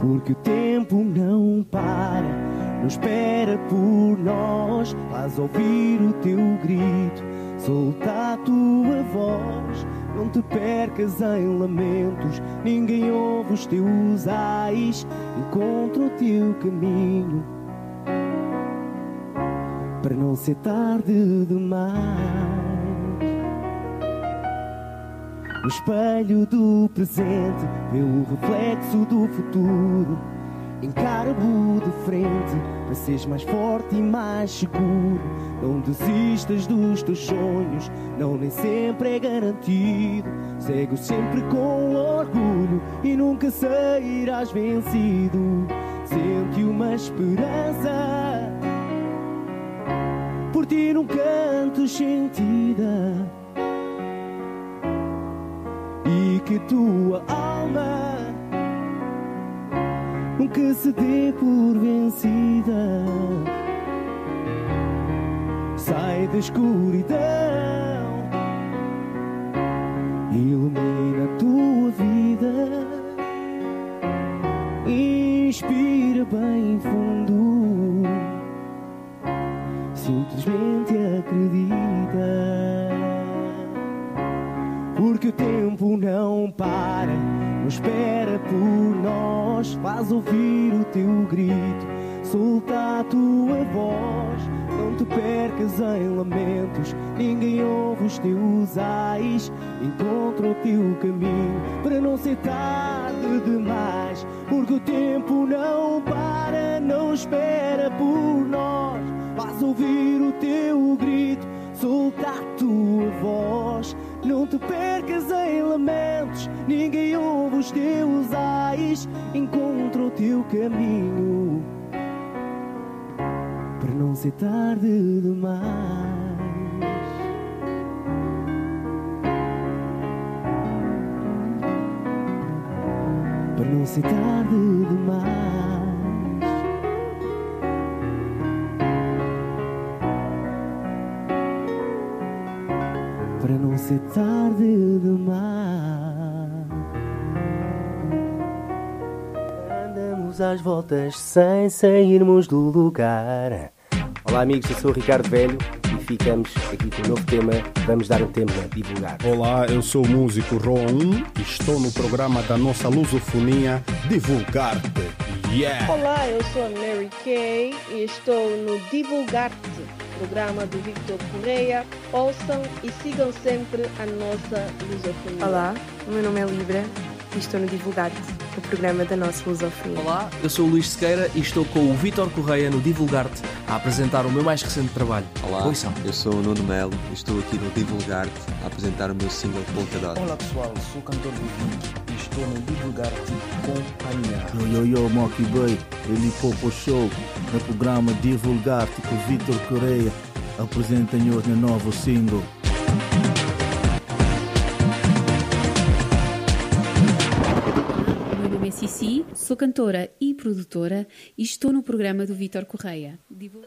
Porque o tempo não para, não espera por nós. Faz ouvir o teu grito, solta a tua voz. Não te percas em lamentos, ninguém ouve os teus ais. Encontra o teu caminho para não ser tarde demais. No espelho do presente, vê o reflexo do futuro. Encara-o de frente para seres mais forte e mais seguro. Não desistas dos teus sonhos, não nem sempre é garantido. Segue sempre com orgulho e nunca sairás vencido. Sente uma esperança por ti num canto sentida e que tua alma nunca se dê por vencida. Sai da escuridão, ilumina a tua vida, inspira bem fundo simplesmente acredita. Tempo não para, não espera por nós. Faz ouvir o teu grito, solta a tua voz. Não te percas em lamentos, ninguém ouve os teus ais. Encontra o teu caminho para não ser tarde demais. Porque o tempo não para, não espera por nós. Faz ouvir o teu grito, solta a tua voz. Não te percas em lamentos, ninguém ouve os teus ais. Encontra o teu caminho para não ser tarde demais. Para não ser tarde demais. Não ser tarde demais. Andamos às voltas sem sairmos do lugar.
Olá amigos, eu sou o Ricardo Velho e ficamos aqui com um novo tema. Vamos dar um tema divulgar.
Olá, eu sou o músico Ron e estou no programa da nossa lusofonia Divulgar-te. Yeah!
Olá, eu sou a Mary Kay e estou no Divulgar-te, programa do Victor Correia. Ouçam e sigam sempre a nossa lusofonia.
Olá, o meu nome é Libra e estou no Divulgar-te, o programa da nossa lusofonia.
Olá, eu sou o Luís Sequeira e estou com o Vítor Correia no Divulgar-te a apresentar o meu mais recente trabalho.
Olá,
Ouçam.
eu sou o Nuno Melo e estou aqui no Divulgar-te a apresentar o meu single Polkadot.
Olá pessoal, sou o cantor Vivinho e estou no Divulgar-te Companhia.
Yo, yo, yo, Mocky Boy, ele Popo Show, no programa Divulgar-te com Vitor Correia, apresenta-nos no novo single.
Meu nome é Cici, sou cantora e produtora e estou no programa do Vítor Correia. Divul-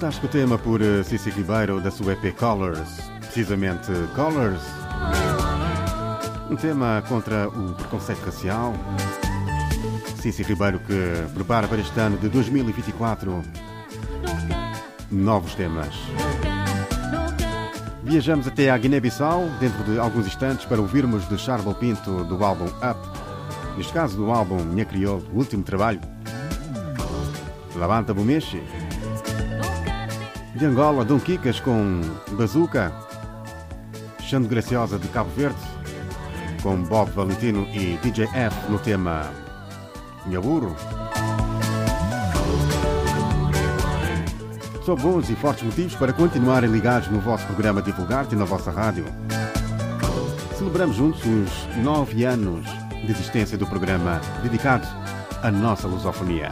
com o tema por uh, Cici Ribeiro da sua EP Colors. Precisamente Colors. Um tema contra o preconceito racial. Cici Ribeiro que prepara para este ano de 2024 novos temas. Viajamos até à Guiné-Bissau, dentro de alguns instantes, para ouvirmos de Charles Pinto do álbum Up. Neste caso, do álbum Minha Crioulo, o último trabalho. Lavanta Bumeshi. De Angola, Dom Kikas com Bazooka. Xande Graciosa de Cabo Verde, com Bob Valentino e DJ F no tema Minha Burro. São bons e fortes motivos para continuarem ligados no vosso programa Divulgar-te na vossa rádio. Celebramos juntos os nove anos de existência do programa dedicado à nossa lusofonia.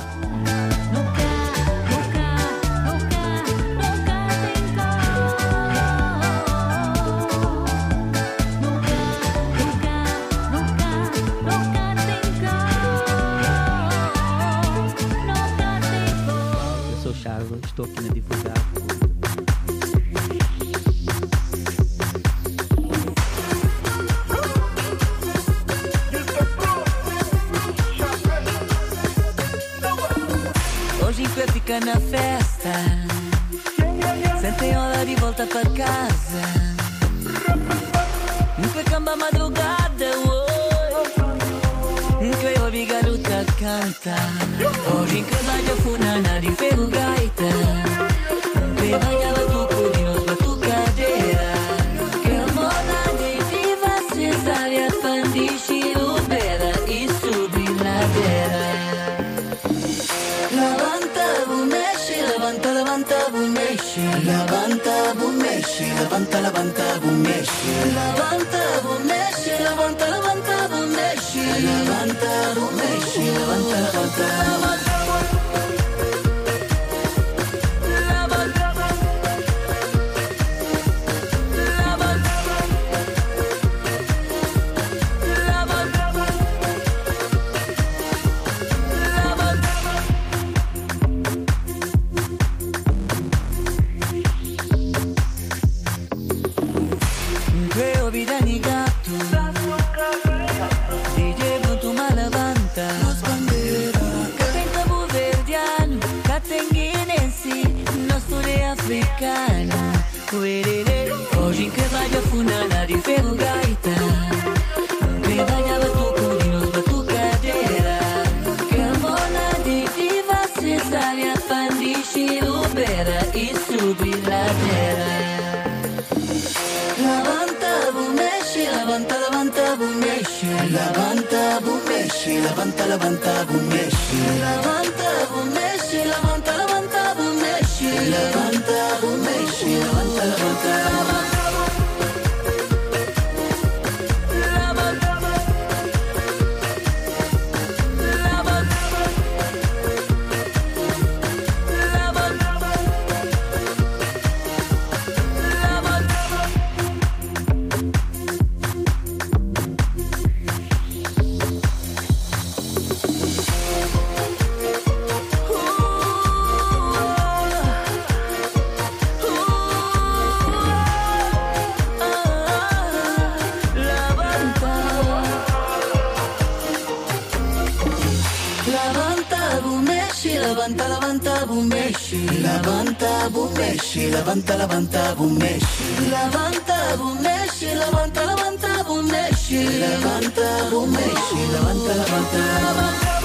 Bumeshi. Levanta, bumeshi, levanta, levanta, bumeshi. Levanta, bumeshi, levanta, levanta, bumeshi. Levanta, bumeshi, levanta, levanta.
Pessoal, eu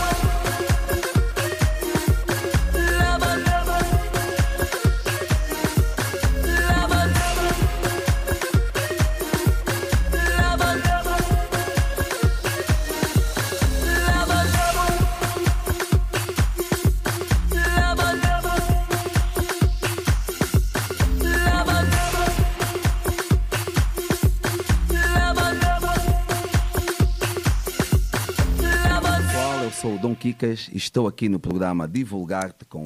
Dias e estou aqui no programa Divulgar-te com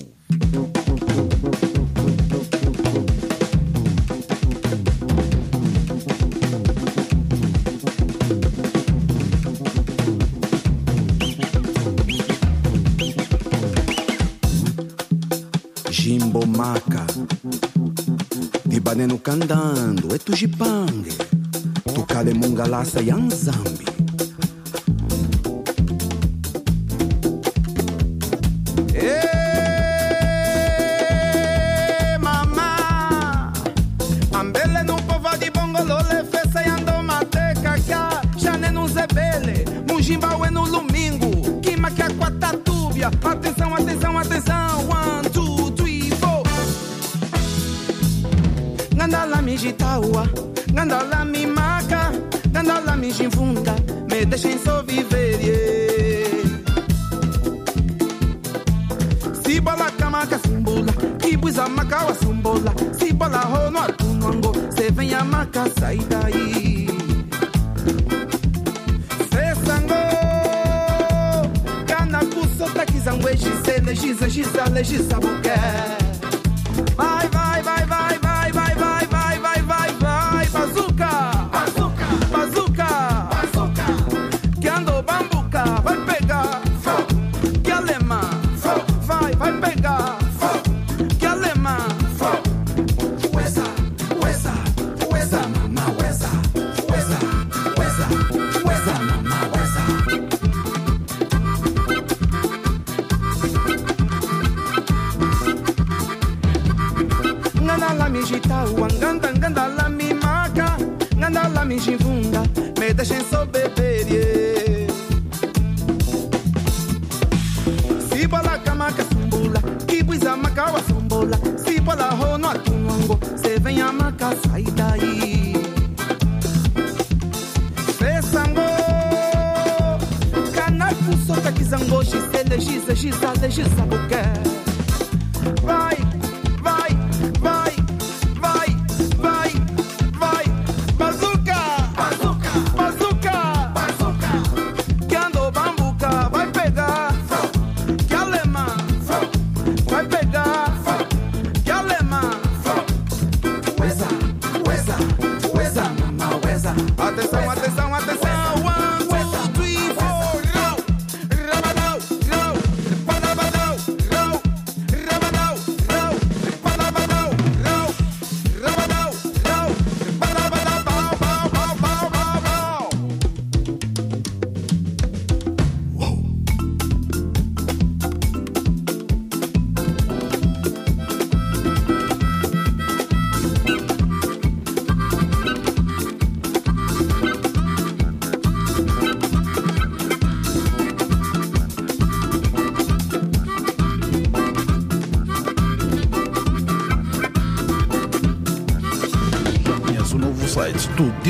Jimbo Maca,
Dibaneno cantando, é tujipangue Tucale mungalaça e anzambi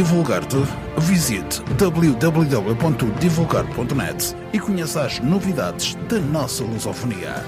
divulgar-te, Visite www.divulgar.net e conheça as novidades da nossa lusofonia.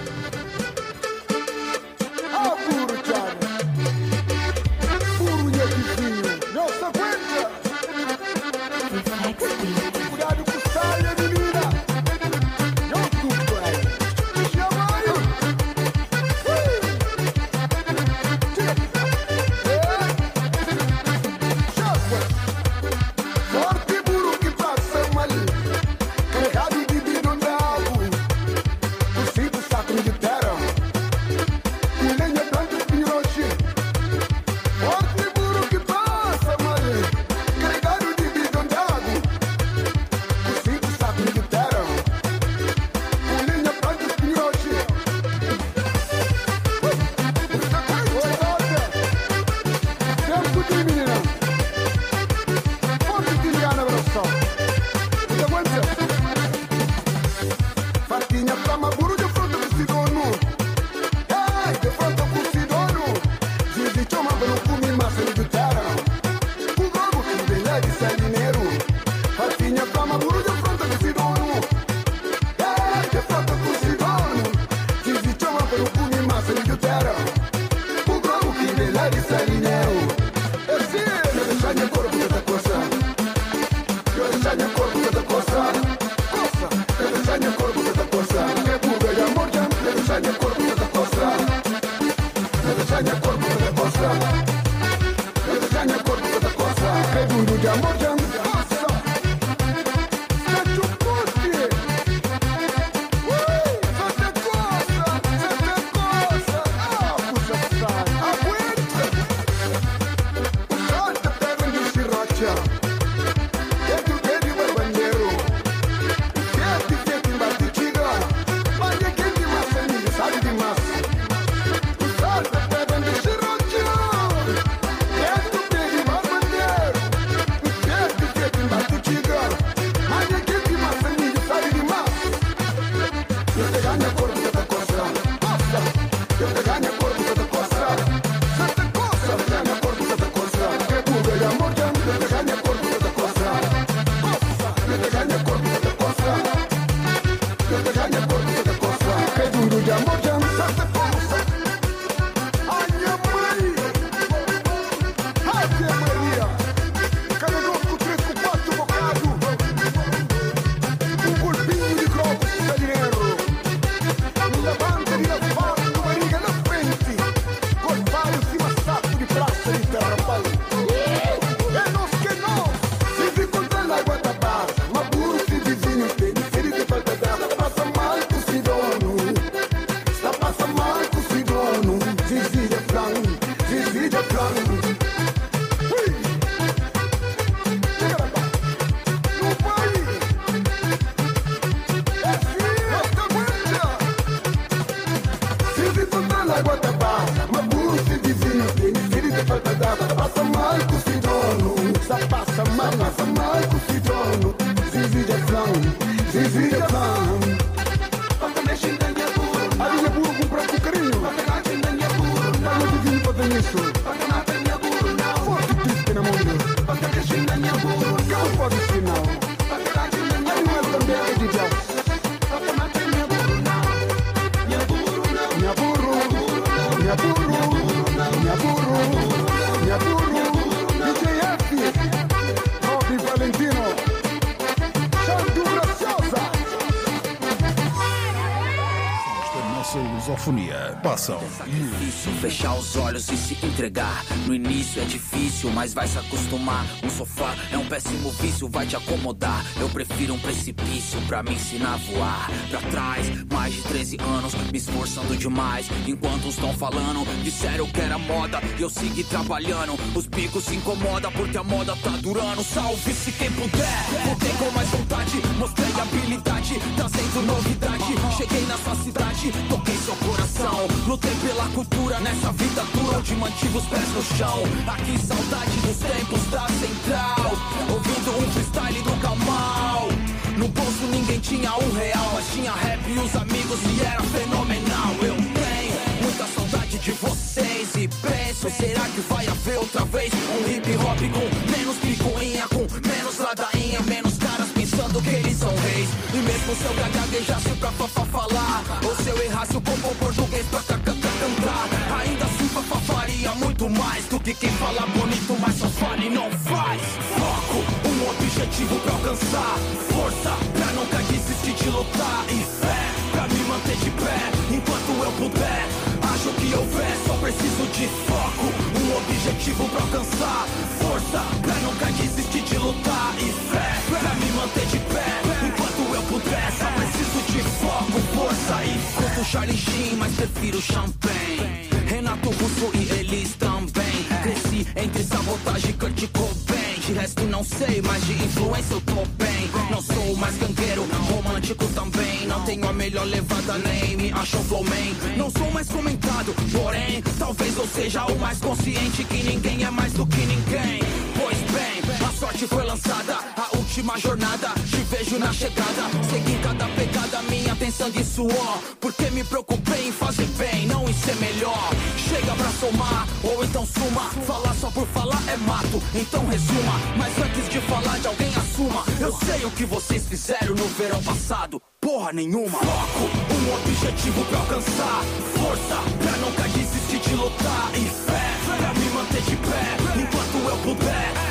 Entregar. No início é difícil, mas vai se acostumar. Um sofá é um péssimo vício, vai te acomodar. Eu prefiro um precipício pra me ensinar a voar. Pra trás, mais de 13 anos, me esforçando demais. Enquanto uns estão falando, disseram que era moda. E eu segui trabalhando. Os bicos se incomodam porque a moda tá durando. Salve-se quem puder. Voltei com mais vontade, habilidade, trazendo novidade. Cheguei na sua cidade, toquei seu coração. Lutei pela cultura nessa vida dura onde mantive os pés no chão. Aqui saudade dos tempos da central. Ouvindo um freestyle do Camal. No bolso ninguém tinha um real, mas tinha rap e os amigos e era fenomenal. Eu tenho muita saudade de vocês e penso, será que vai haver outra vez um hip hop com menos picuinha, E mesmo se eu gaguejasse pra fafá falar, ou se eu errasse o combo português pra ca- ca- ca- cantar, ainda assim fafá faria muito mais do que quem fala bonito, mas só fala e não faz. Foco, um objetivo pra alcançar, força pra nunca desistir de lutar. E fé pra me manter de pé enquanto eu puder. Acho que houver, só preciso de foco, um objetivo pra alcançar, força pra nunca desistir de lutar. E fé pra me manter de Curto Charlie Sheen, mas prefiro champanhe. Renato Russo e eles também. Cresci entre sabotagem e Kurt Cobain. De resto não sei, mas de influência eu tô bem. Não sou mais gangueiro, romântico também. Não tenho a melhor levada, nem me acho flowman. Não sou mais comentado, porém, talvez eu seja o mais consciente que ninguém é mais do que ninguém. Pois bem, a sorte foi lançada, última jornada. Te vejo na chegada, segui cada pegada minha, tem sangue e suor. Porque me preocupei em fazer bem, não em ser melhor. Chega pra somar, ou então suma. Falar só por falar é mato, então resuma. Mas antes de falar de alguém, assuma. Eu sei o que vocês fizeram no verão passado. Porra nenhuma. Foco, um objetivo pra alcançar. Força pra nunca desistir de lutar. E fé pra me manter de pé enquanto eu puder.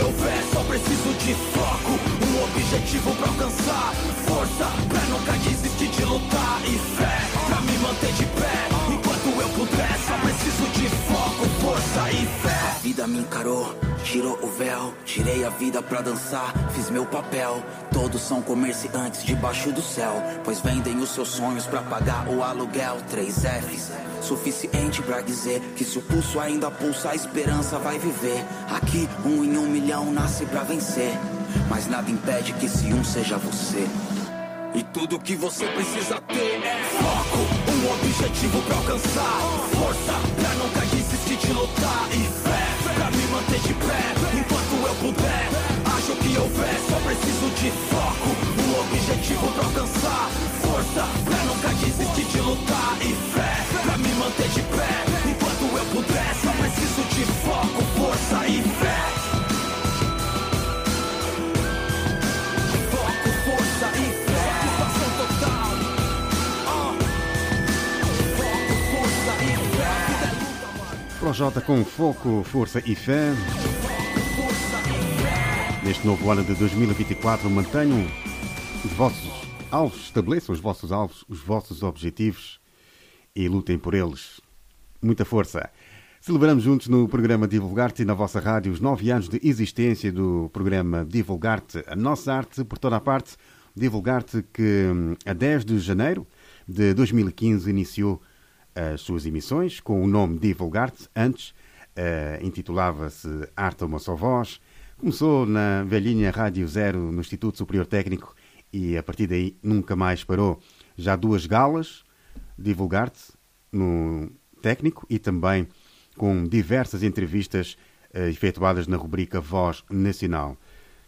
Que houver, só preciso de foco. Um objetivo pra alcançar. Força pra nunca desistir de lutar. E fé pra me manter de pé enquanto eu puder. Só preciso de foco, força e fé. A vida me encarou, tirou o véu. Tirei a vida pra dançar, fiz meu papel. Todos são comerciantes debaixo do céu. Pois vendem os seus sonhos pra pagar o aluguel. Três F's, suficiente pra dizer que se o pulso ainda pulsa, a esperança vai viver. Aqui, um em um milhão nasce pra vencer. Mas nada impede que esse um seja você. E tudo que você precisa ter é foco, um objetivo pra alcançar. Força pra nunca desistir de pé enquanto eu puder. Acho que houver, só preciso de foco. Um objetivo pra alcançar. Força pra nunca desistir de lutar. E fé pra me manter de pé enquanto eu puder. Só preciso de foco, força e fé.
Projota com foco, força e fé. Neste novo ano de 2024, mantenham os vossos alvos, estabeleçam os vossos alvos, os vossos objetivos e lutem por eles. Muita força. Celebramos juntos no programa Divulgar-te e na vossa rádio os nove anos de existência do programa Divulgar-te, a nossa arte por toda a parte. Divulgar-te que hum, a 10 de janeiro de 2015 iniciou as suas emissões com o nome Divulgar-te. Antes eh, intitulava-se Arte a uma só voz. Começou na velhinha Rádio Zero no Instituto Superior Técnico e a partir daí nunca mais parou. Já duas galas, Divulgar-te no técnico e também com diversas entrevistas eh, efetuadas na rubrica Voz Nacional.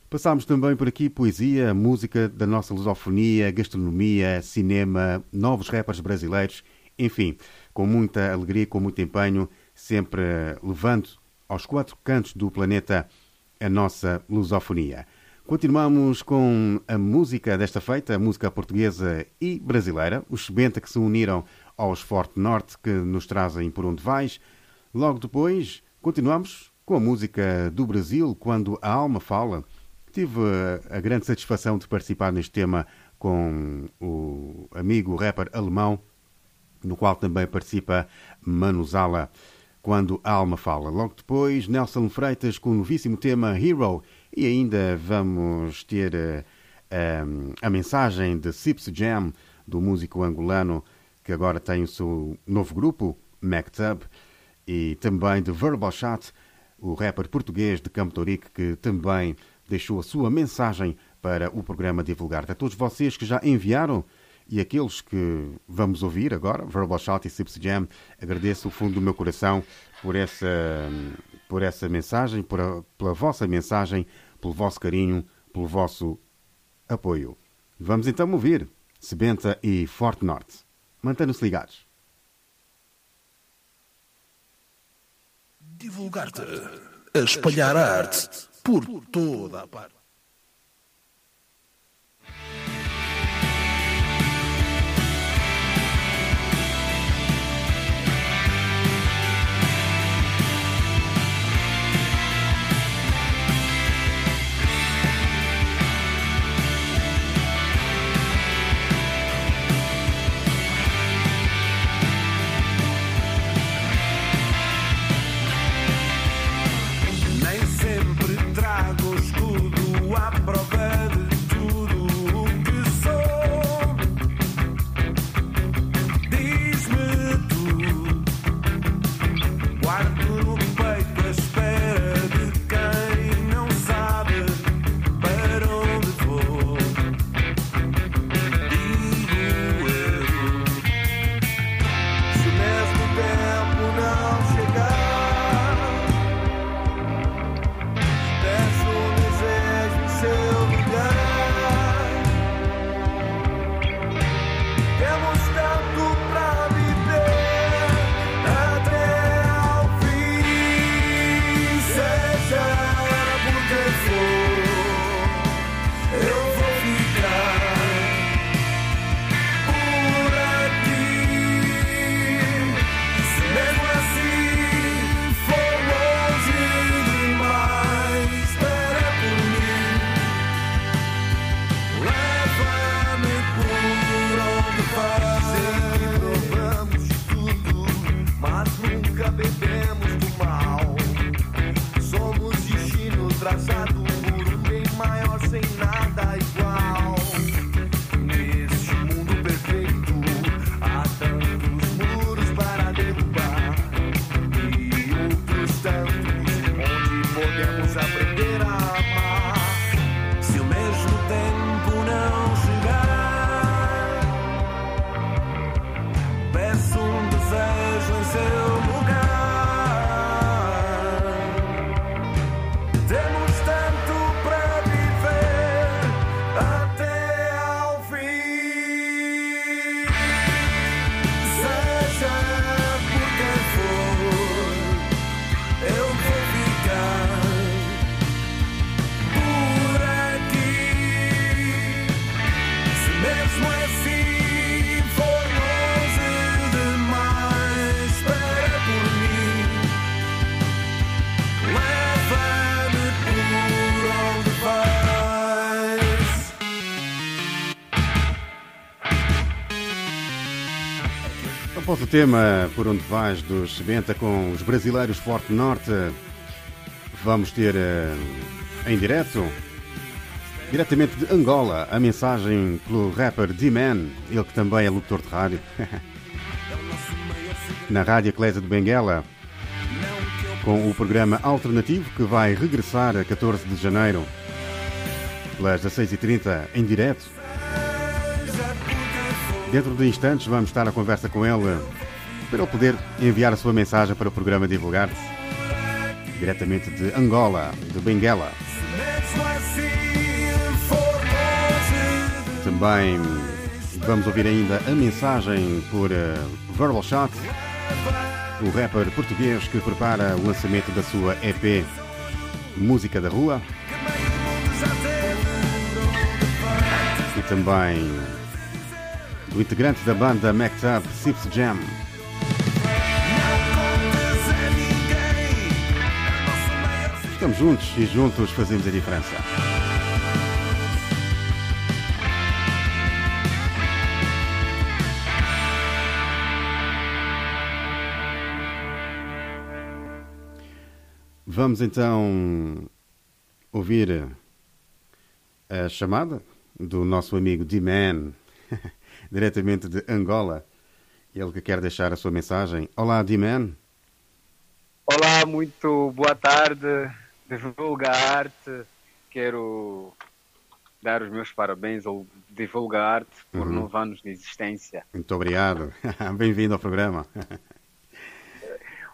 Passámos também por aqui poesia, música da nossa lusofonia, gastronomia, cinema, novos rappers brasileiros, enfim, com muita alegria, com muito empenho, sempre levando aos quatro cantos do planeta a nossa lusofonia. Continuamos com a música desta feita, a música portuguesa e brasileira, os Sebenta que se uniram aos Forte Norte que nos trazem por onde vais. Logo depois, continuamos com a música do Brasil, quando a alma fala. Tive a grande satisfação de participar neste tema com o amigo rapper alemão, no qual também participa Manu Zala, quando a alma fala. Logo depois, Nelson Freitas com o novíssimo tema Hero e ainda vamos ter uh, a mensagem de Sips Jam, do músico angolano que agora tem o seu novo grupo, Mactab, e também de Verbal Chat, o rapper português de Campo Torique, que também deixou a sua mensagem para o programa divulgar. A todos vocês que já enviaram e aqueles que vamos ouvir agora, Verbal Shout e Sips Jam, agradeço o fundo do meu coração por essa, por essa mensagem, por a, pela vossa mensagem, pelo vosso carinho, pelo vosso apoio. Vamos então ouvir Sebenta e Forte Norte. Mantenham-se ligados.
Divulgar-te, espalhar a arte por toda a parte.
Tema Por Onde Vais dos Sebenta com os brasileiros Forte Norte, vamos ter eh, em direto, diretamente de Angola, a mensagem pelo rapper D-Man, ele que também é locutor de rádio, *laughs* na Rádio Eclésia de Benguela, com o programa alternativo que vai regressar a 14 de janeiro, pelas 16h30, em direto. Dentro de instantes vamos estar a conversa com ele para ele poder enviar a sua mensagem para o programa divulgar-se. diretamente de Angola, de Benguela. Também vamos ouvir ainda a mensagem por uh, Verbal Shot, o rapper português que prepara o lançamento da sua EP Música da Rua. E também do integrante da banda Mactab Sips Jam. Estamos juntos e juntos fazemos a diferença. Vamos então ouvir a chamada do nosso amigo D-Man, *laughs* diretamente de Angola. Ele que quer deixar a sua mensagem. Olá, D-Man.
Olá, muito boa tarde. Divulga Arte. Quero dar os meus parabéns ao Divulga Arte por
Uhum.
nove anos de existência.
Muito obrigado. *laughs* Bem-vindo ao programa.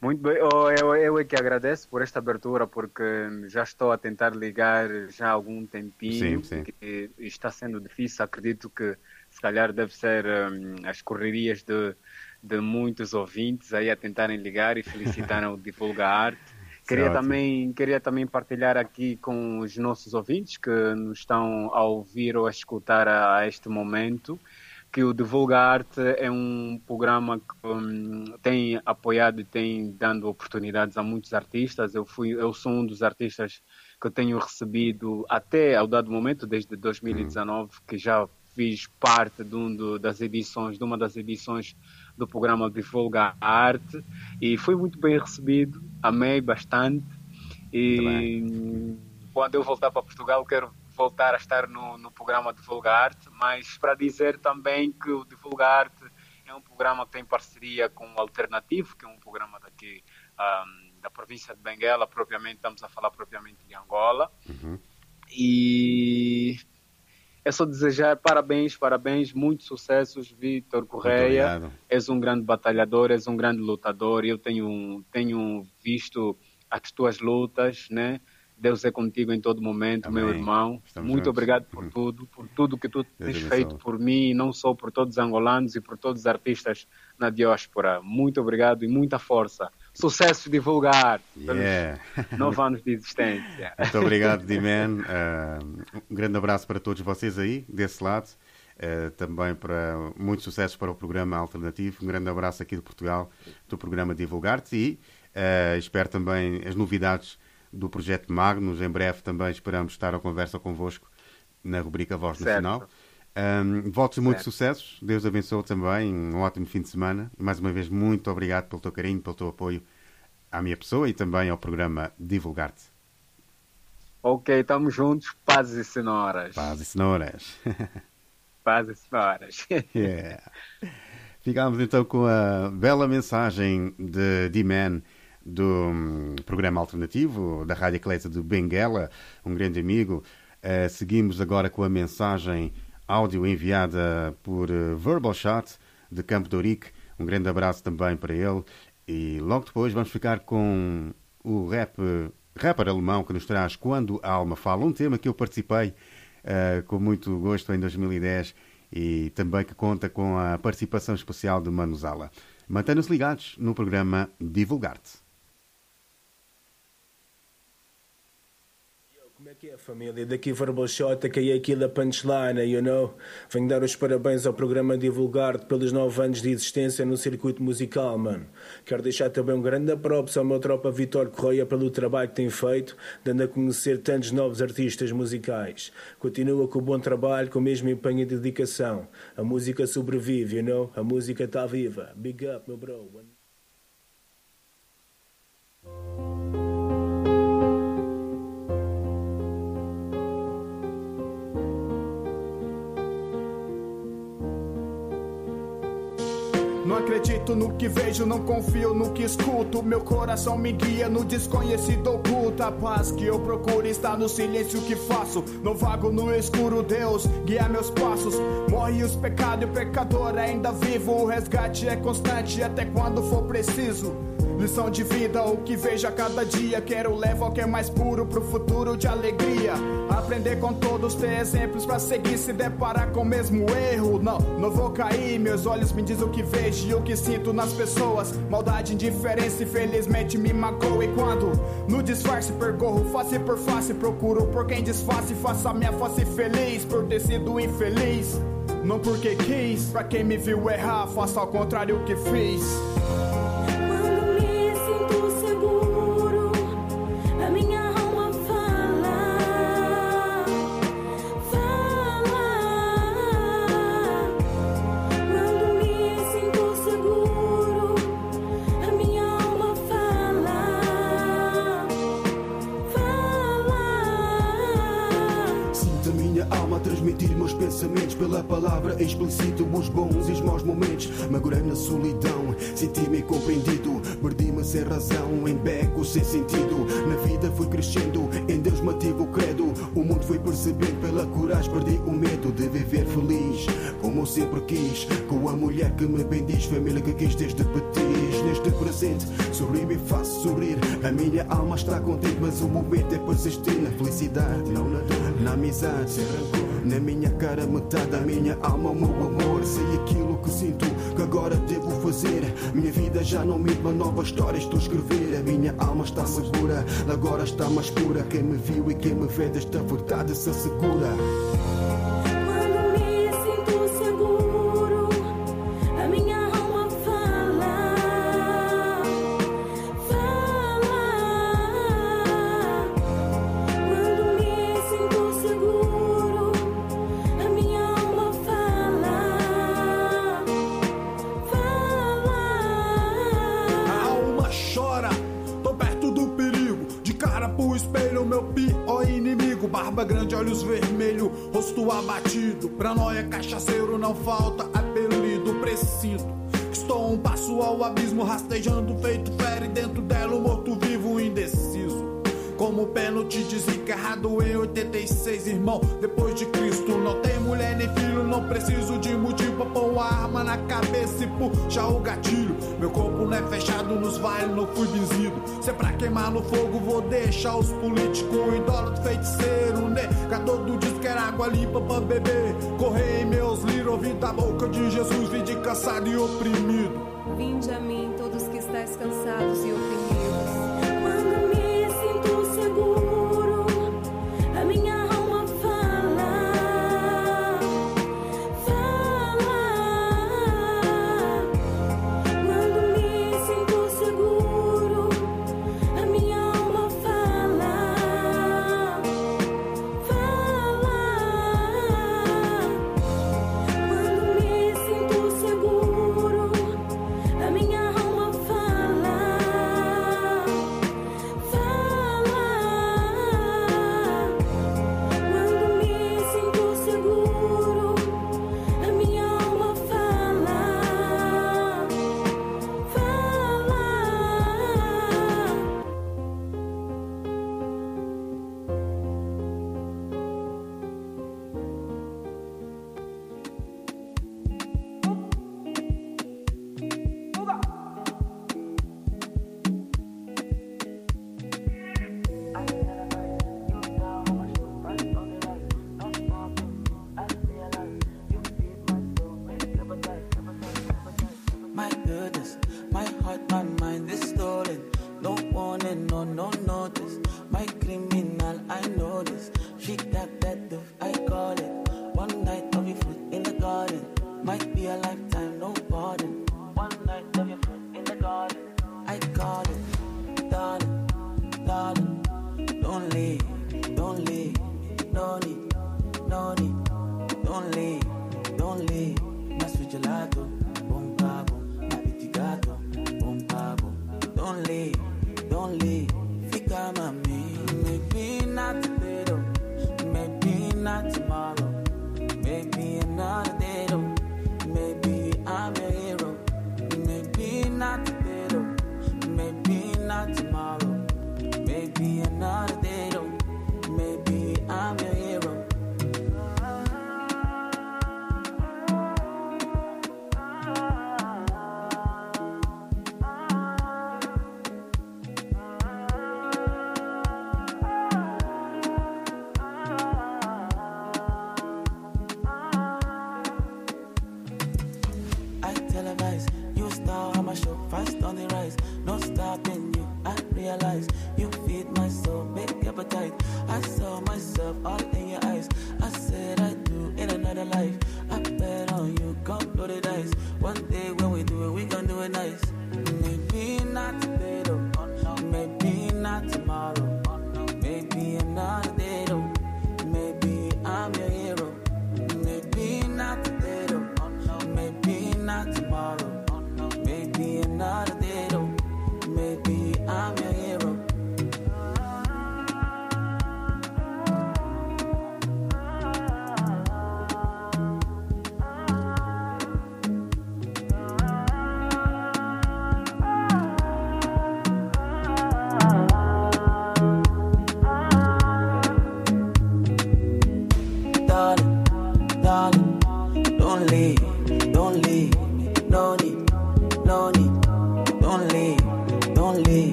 Muito bem, oh, eu, eu é que agradeço por esta abertura, porque já estou a tentar ligar já há algum tempinho,
Sim, sim.
está sendo difícil, acredito que se calhar deve ser hum, as correrias de, de muitos ouvintes aí a tentarem ligar e felicitar o *laughs* Divulga Arte. Queria
ótimo.
também, queria também partilhar aqui com os nossos ouvintes que nos estão a ouvir ou a escutar a, a este momento que o Divulga Arte é um programa que hum, tem apoiado e tem dando oportunidades a muitos artistas. Eu fui, eu sou um dos artistas que tenho recebido até ao dado momento, desde 2019, que já fiz parte de um do- das edições, de uma das edições do programa Divulga Arte e fui muito bem recebido, amei bastante e quando eu voltar para Portugal quero voltar a estar no, no programa Divulga Arte, mas para dizer também que o Divulga Arte é um programa que tem parceria com o Alternativo, que é um programa daqui ahm, da província de Benguela, propriamente, estamos a falar propriamente de Angola. E é só desejar parabéns, parabéns, muitos sucessos, Vitor Correia. És um grande batalhador, és um grande lutador. Eu tenho, tenho visto as tuas lutas, né? Deus é contigo em todo momento, meu
Amém.
irmão.
Estamos
Muito
juntos.
obrigado por tudo, por tudo que tu
Deus
tens feito por mim, e não só por todos os angolanos e por todos os artistas na diáspora. Muito obrigado e muita força. Sucesso divulgar pelos
Yeah.
nove anos de existência. *laughs*
Muito obrigado, D-Man. Uh, um grande abraço para todos vocês aí, desse lado. Uh, também para muito sucesso para o programa alternativo. Um grande abraço aqui de Portugal, do programa Divulgar-te. E uh, espero também as novidades do projeto Magnus. Em breve também esperamos estar à conversa convosco na rubrica Voz
Certo.
Nacional. Um, votos de muitos sucessos. Deus abençoe também. Um ótimo fim de semana. E mais uma vez, muito obrigado pelo teu carinho, pelo teu apoio à minha pessoa e também ao programa Divulgar-te.
Ok, estamos juntos. Pazes e cenouras.
Paz e cenouras.
Pazes e cenouras. *laughs* *laughs*
Yeah. Ficámos então com a bela mensagem de D-Man do hum, programa alternativo da Rádio Eclésia do Benguela, um grande amigo. Eh, seguimos agora com a mensagem áudio enviada por eh, Verbal Shot de Campo de Ourique. Um grande abraço também para ele. E logo depois vamos ficar com o rap, rapper alemão que nos traz Quando a Alma Fala, um tema que eu participei eh, com muito gosto em 2010 e também que conta com a participação especial de Manuzala. Mantenham-se ligados no programa Divulgar-te.
Como é é, família? Daqui Shot, que é aquilo a punchline, you know? Venho dar os parabéns ao programa Divulgar-te pelos nove anos de existência no circuito musical, mano. Quero deixar também um grande props ao meu tropa Vitor Correia pelo trabalho que tem feito, dando a conhecer tantos novos artistas musicais. Continua com o bom trabalho, com o mesmo empenho e dedicação. A música sobrevive, you know? A música está viva. Big up, meu bro.
Acredito no que vejo, não confio no que escuto. Meu coração me guia no desconhecido oculto. A paz que eu procuro está no silêncio que faço. Não vago no escuro, Deus guia meus passos. Morre os pecados e o pecador ainda vivo. O resgate é constante até quando for preciso.
Lição de vida, o que vejo a cada dia. Quero levar o que é mais puro pro futuro de alegria. Aprender com todos, ter exemplos pra seguir. Se deparar com o mesmo erro, não, não vou cair. Meus olhos me dizem o que vejo e o que sinto nas pessoas. Maldade, indiferença, infelizmente me magoa. E quando no disfarce percorro face por face, procuro por quem disfarce. Faça minha face feliz por ter sido infeliz. Não porque quis, pra quem me viu errar, faça ao contrário o que fiz.
Família que quis desde petis. Neste presente, sorri e faço sorrir. A minha alma está contente, mas o momento é persistir na felicidade, não na dor, na amizade. Na minha cara, metade da minha alma, o meu amor. Sei aquilo que sinto, que agora devo fazer. Minha vida já não me uma nova história, estou a escrever. A minha alma está segura, agora está mais pura. Quem me viu e quem me vê desta verdade se assegura.
Falta apelido. Preciso. Estou um passo ao abismo, rastejando, feito fere dentro dela, morto-vivo indeciso. Como pênalti desencarrado em 86, irmão, depois de Cristo. Não tem mulher nem filho, não preciso de motivo pôr uma arma na cabeça e puxar o gatilho. Meu corpo não é fechado nos vales, não fui benzido. Se é pra queimar no fogo, vou deixar os políticos, idólatra, feiticeiro, negador do disco, quer água limpa pra beber. Correr em meus ouvir da boca de Jesus, vim de cansado e oprimido.
Vinde a mim, todos que estáis cansados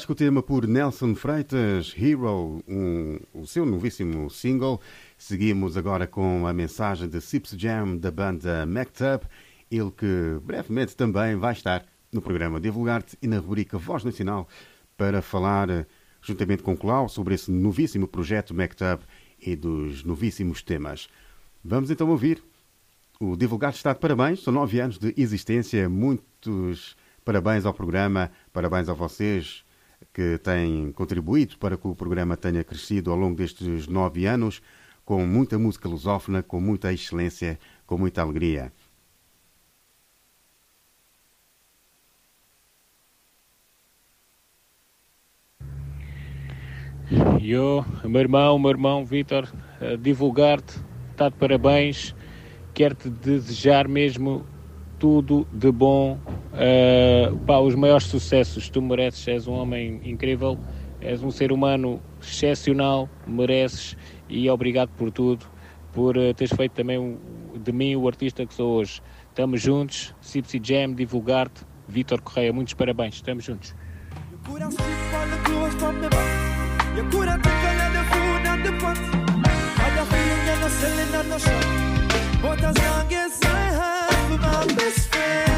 Vasco,
o tema por Nelson Freitas, Hero, um, o seu novíssimo single. Seguimos agora com a mensagem de Sips Jam da banda Mactub, ele que brevemente também vai estar no programa Divulgar-te e na rubrica Voz Nacional para falar eh, juntamente com Cláudio sobre esse novíssimo projeto Mactub e dos novíssimos temas. Vamos então ouvir. O Divulgar está de parabéns, são nove anos de existência, muitos parabéns ao programa, parabéns a vocês que têm contribuído para que o programa tenha crescido ao longo destes nove anos, com muita música lusófona, com muita excelência, com muita alegria.
Eu, meu irmão, meu irmão Vitor, divulgar-te, está de parabéns, quero-te desejar mesmo tudo de bom. Uh, pá, os maiores sucessos tu mereces, és um homem incrível, és um ser humano excepcional, mereces e obrigado por tudo, por uh, teres feito também de mim o artista que sou hoje. Estamos juntos, Sipsy Jam, divulgar-te, Vitor Correia, muitos parabéns, estamos juntos.
my best friend.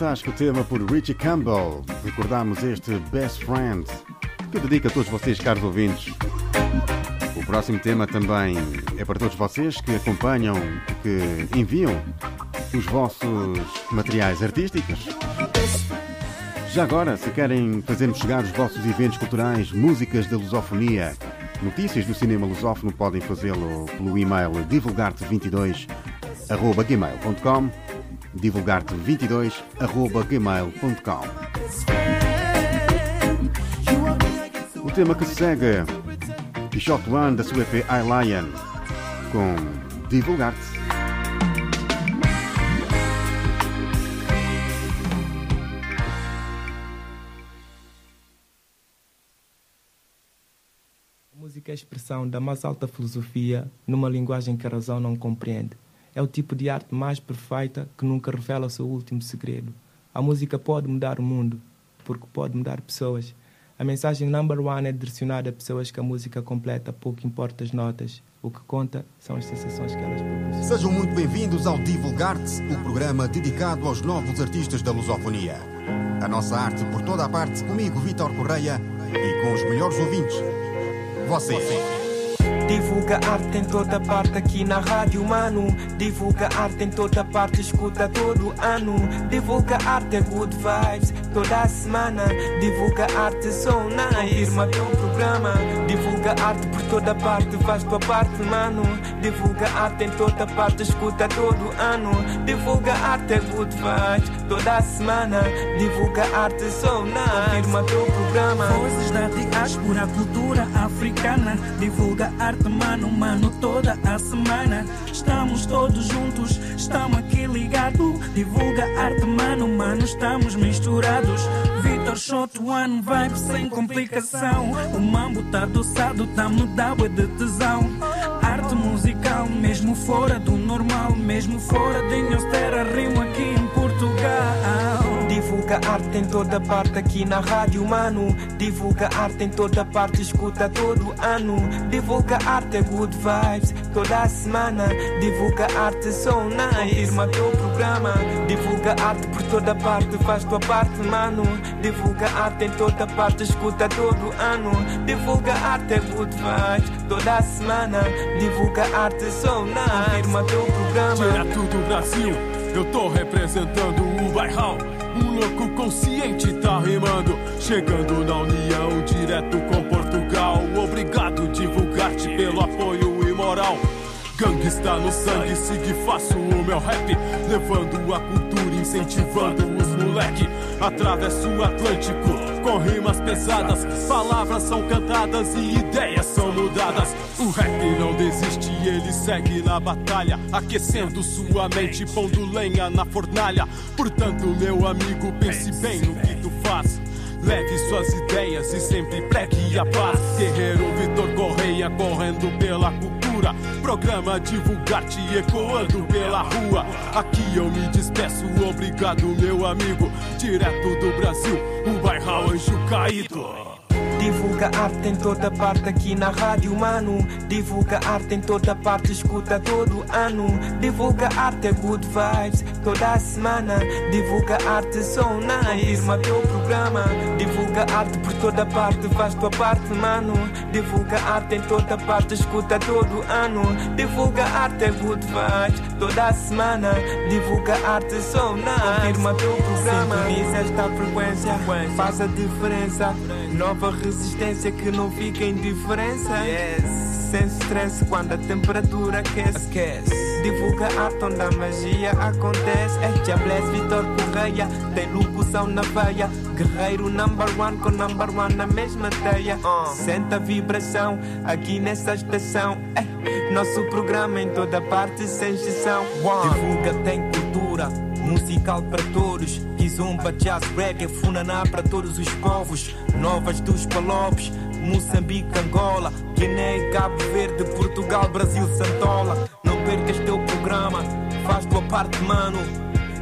Fantástico tema por Richie Campbell. Recordamos este Best Friend que eu dedico a todos vocês, caros ouvintes. O próximo tema também é para todos vocês que acompanham, que enviam os vossos materiais artísticos. Já agora, se querem fazer-nos chegar os vossos eventos culturais, músicas da lusofonia, notícias do cinema lusófono, podem fazê-lo pelo e-mail divulgarte22.gmail.com divulgarte22.gmail.com O tema que se segue Shot One da sua EP I Lion com Divulgarte.
Música é a expressão da mais alta filosofia numa linguagem que a razão não compreende. É o tipo de arte mais perfeita que nunca revela seu último segredo. A música pode mudar o mundo, porque pode mudar pessoas. A mensagem number one é direcionada a pessoas que a música completa, pouco importa as notas. O que conta são as sensações que elas proporcionam.
Sejam muito bem-vindos ao Divulgarte, o programa dedicado aos novos artistas da lusofonia. A nossa arte por toda a parte, comigo, Vítor Correia, e com os melhores ouvintes. Vocês.
Divulga arte em toda parte aqui na rádio, mano. Divulga arte em toda parte, escuta todo ano. Divulga arte é good vibes toda semana. Divulga arte sou nice. Confirma teu programa. Divulga arte por toda parte, faz tua parte, mano. Divulga arte em toda parte, escuta todo ano. Divulga arte é good vibes toda semana. Divulga arte sou nice. Confirma teu programa.
Vozes da diáspora, cultura africana. Divulga arte, mano, mano, toda a semana. Estamos todos juntos, estamos aqui ligados. Divulga arte, mano, mano, estamos misturados. Vitor Shot One, vibe sem complicação. O mambo tá adoçado, tá mudado, é de tesão. Arte musical, mesmo fora do normal, mesmo fora de minha terra, rimo aqui em Portugal.
Divulga arte em toda parte aqui na rádio, mano. Divulga arte em toda parte, escuta todo ano. Divulga arte é good vibes toda semana. Divulga arte sou nice. Confirma teu programa. Divulga arte por toda parte, faz tua parte, mano. Divulga arte em toda parte, escuta todo ano. Divulga arte é good vibes toda semana. Divulga arte sou nice. Confirma teu programa.
Direto do Brasil, eu tô representando o bairrão. Um louco consciente tá rimando, chegando na união direto com Portugal. Obrigado, divulgar-te pelo apoio e moral. Gangue está no sangue, sigo faço o meu rap, levando a cultura, incentivando os moleque. Atravesso o Atlântico com rimas pesadas, palavras são cantadas e ideias são mudadas. O rap não desiste, ele segue na batalha, aquecendo sua mente, pondo lenha na fornalha. Portanto, meu amigo, pense bem no que tu faz. Leve suas ideias e sempre pregue a paz. Guerreiro Vitor Correia correndo pela cultura. Programa Divulgar-te ecoando pela rua. Aqui eu me despeço, obrigado, meu amigo. Direto do Brasil, o bairro Anjo Caído.
Divulga arte em toda parte aqui na rádio, mano. Divulga arte em toda parte, escuta todo ano. Divulga arte é good vibes toda semana. Divulga arte sou nice. Confirma teu programa. Divulga arte por toda parte, faz tua parte, mano. Divulga arte em toda parte, escuta todo ano. Divulga arte é good vibes toda semana. Divulga arte sou nice. Confirma teu programa. Sintoniza esta frequência, faz a diferença. Nova resistência que não fica em diferença. Yes. Sem stress quando a temperatura aquece. Divulga arte onde a magia acontece. É Jabless Vitor Correia, tem locução na veia. Guerreiro number one com number one na mesma teia. Senta a vibração aqui nessa estação. É. Nosso programa em toda parte sem exceção. Divulga tem cultura musical para todos. Kizumba, jazz, reggae, funaná para todos os povos. Novas dos palopes, Moçambique, Angola, Guiné, Cabo Verde, Portugal, Brasil, Santola. Não percas teu programa, faz tua parte, mano.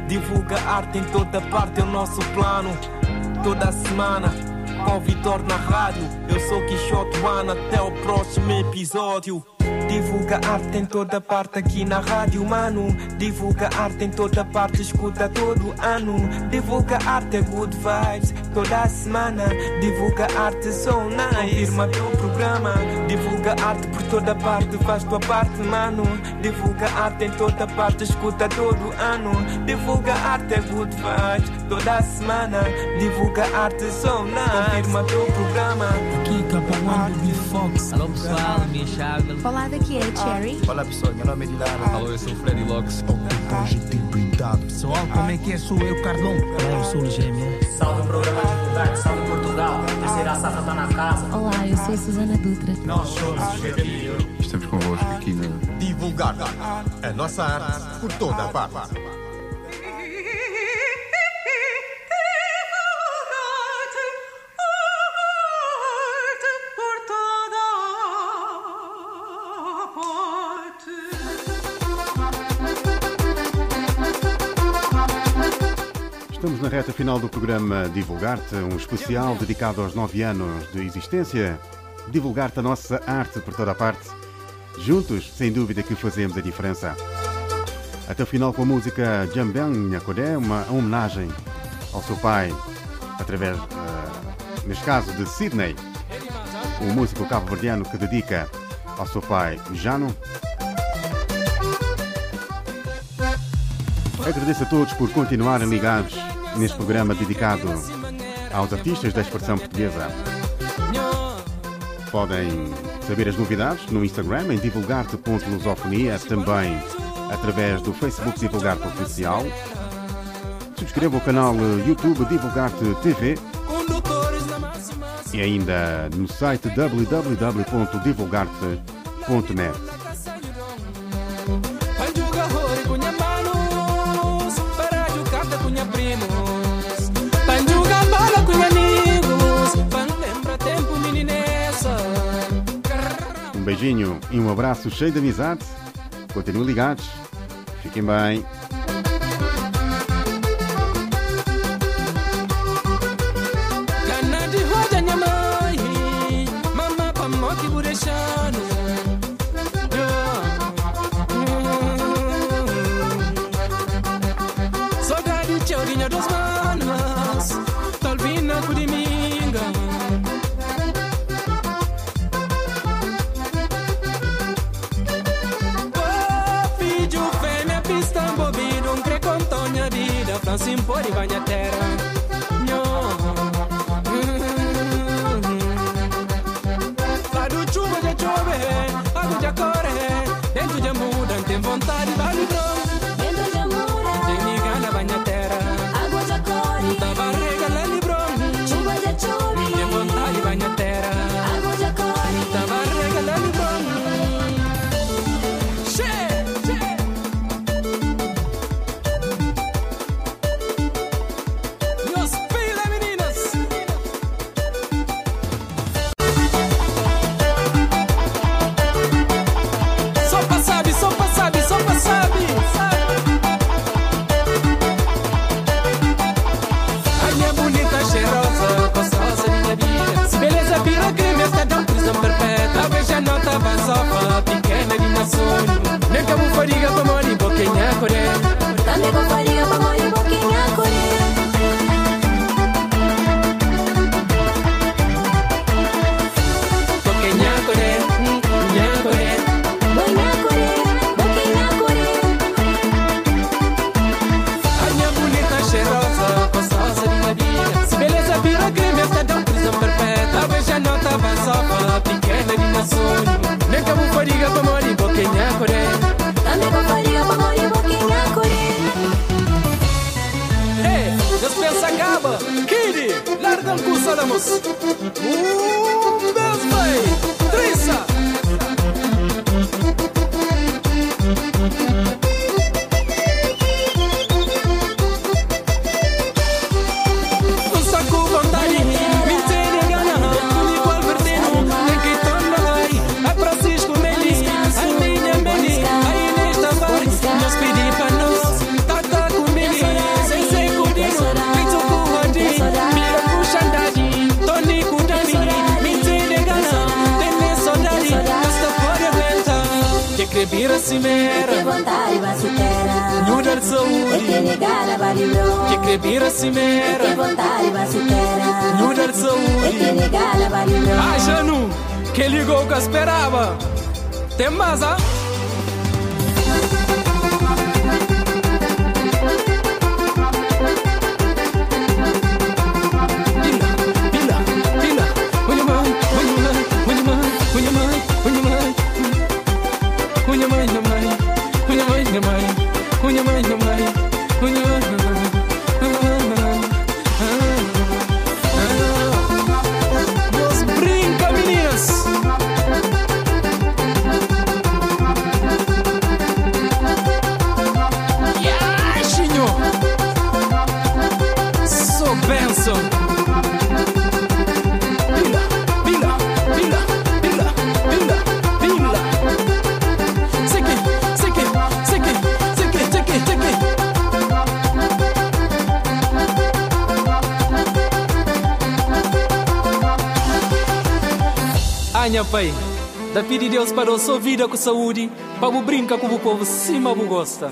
Divulga arte em toda parte, é o nosso plano. Toda semana, com Vitor na rádio. Eu sou Quixote One, até o próximo episódio. Divulga arte em toda parte aqui na rádio, mano. Divulga arte em toda parte, escuta todo ano. Divulga arte, é good vibes, toda semana. Divulga arte, sou nice. Confirma teu programa. Divulga arte por toda parte, faz tua parte, mano. Divulga arte em toda parte, escuta todo ano. Divulga arte, é good vibes, toda semana. Divulga arte, sou nice. Confirma teu programa.
Aqui do Fox.
Alô pessoal, minha chave.
Olá, daqui é a Cherry.
Olá pessoal, meu nome é Dilara. Alô, eu sou o Freddy Locks.
Positivo pintado. Pessoal, como é que é? Sou eu, Carlão. Olá, eu sou o Gêmeo.
Salve o programa de Divulgar, salve Portugal. Terceira safra tá na casa.
Olá, eu sou a Susana Dutra.
Nós somos os Gatilho.
Estamos convosco aqui na.
Divulgar a nossa arte por toda a parte.
Na reta final do programa Divulgar-te, um especial dedicado aos nove anos de existência. Divulgar-te a nossa arte por toda a parte. Juntos, sem dúvida que fazemos a diferença. Até o final com a música Jambang Nhakodé, uma homenagem ao seu pai, através, uh, neste caso, de Sydney, o músico cabo-verdiano que dedica ao seu pai Jano. Agradeço a todos por continuarem ligados neste programa dedicado aos artistas da expressão portuguesa. Podem saber as novidades no Instagram em divulgarte.lusofonia, também através do Facebook Divulgarte Oficial. Subscreva o canal YouTube Divulgarte TV e ainda no site www.divulgarte.net. beijinho e um abraço cheio de amizade. Continuem ligados. Fiquem bem.
Fuori bagna terra.
lida com
saúde, para brinca com o povo cima gosta.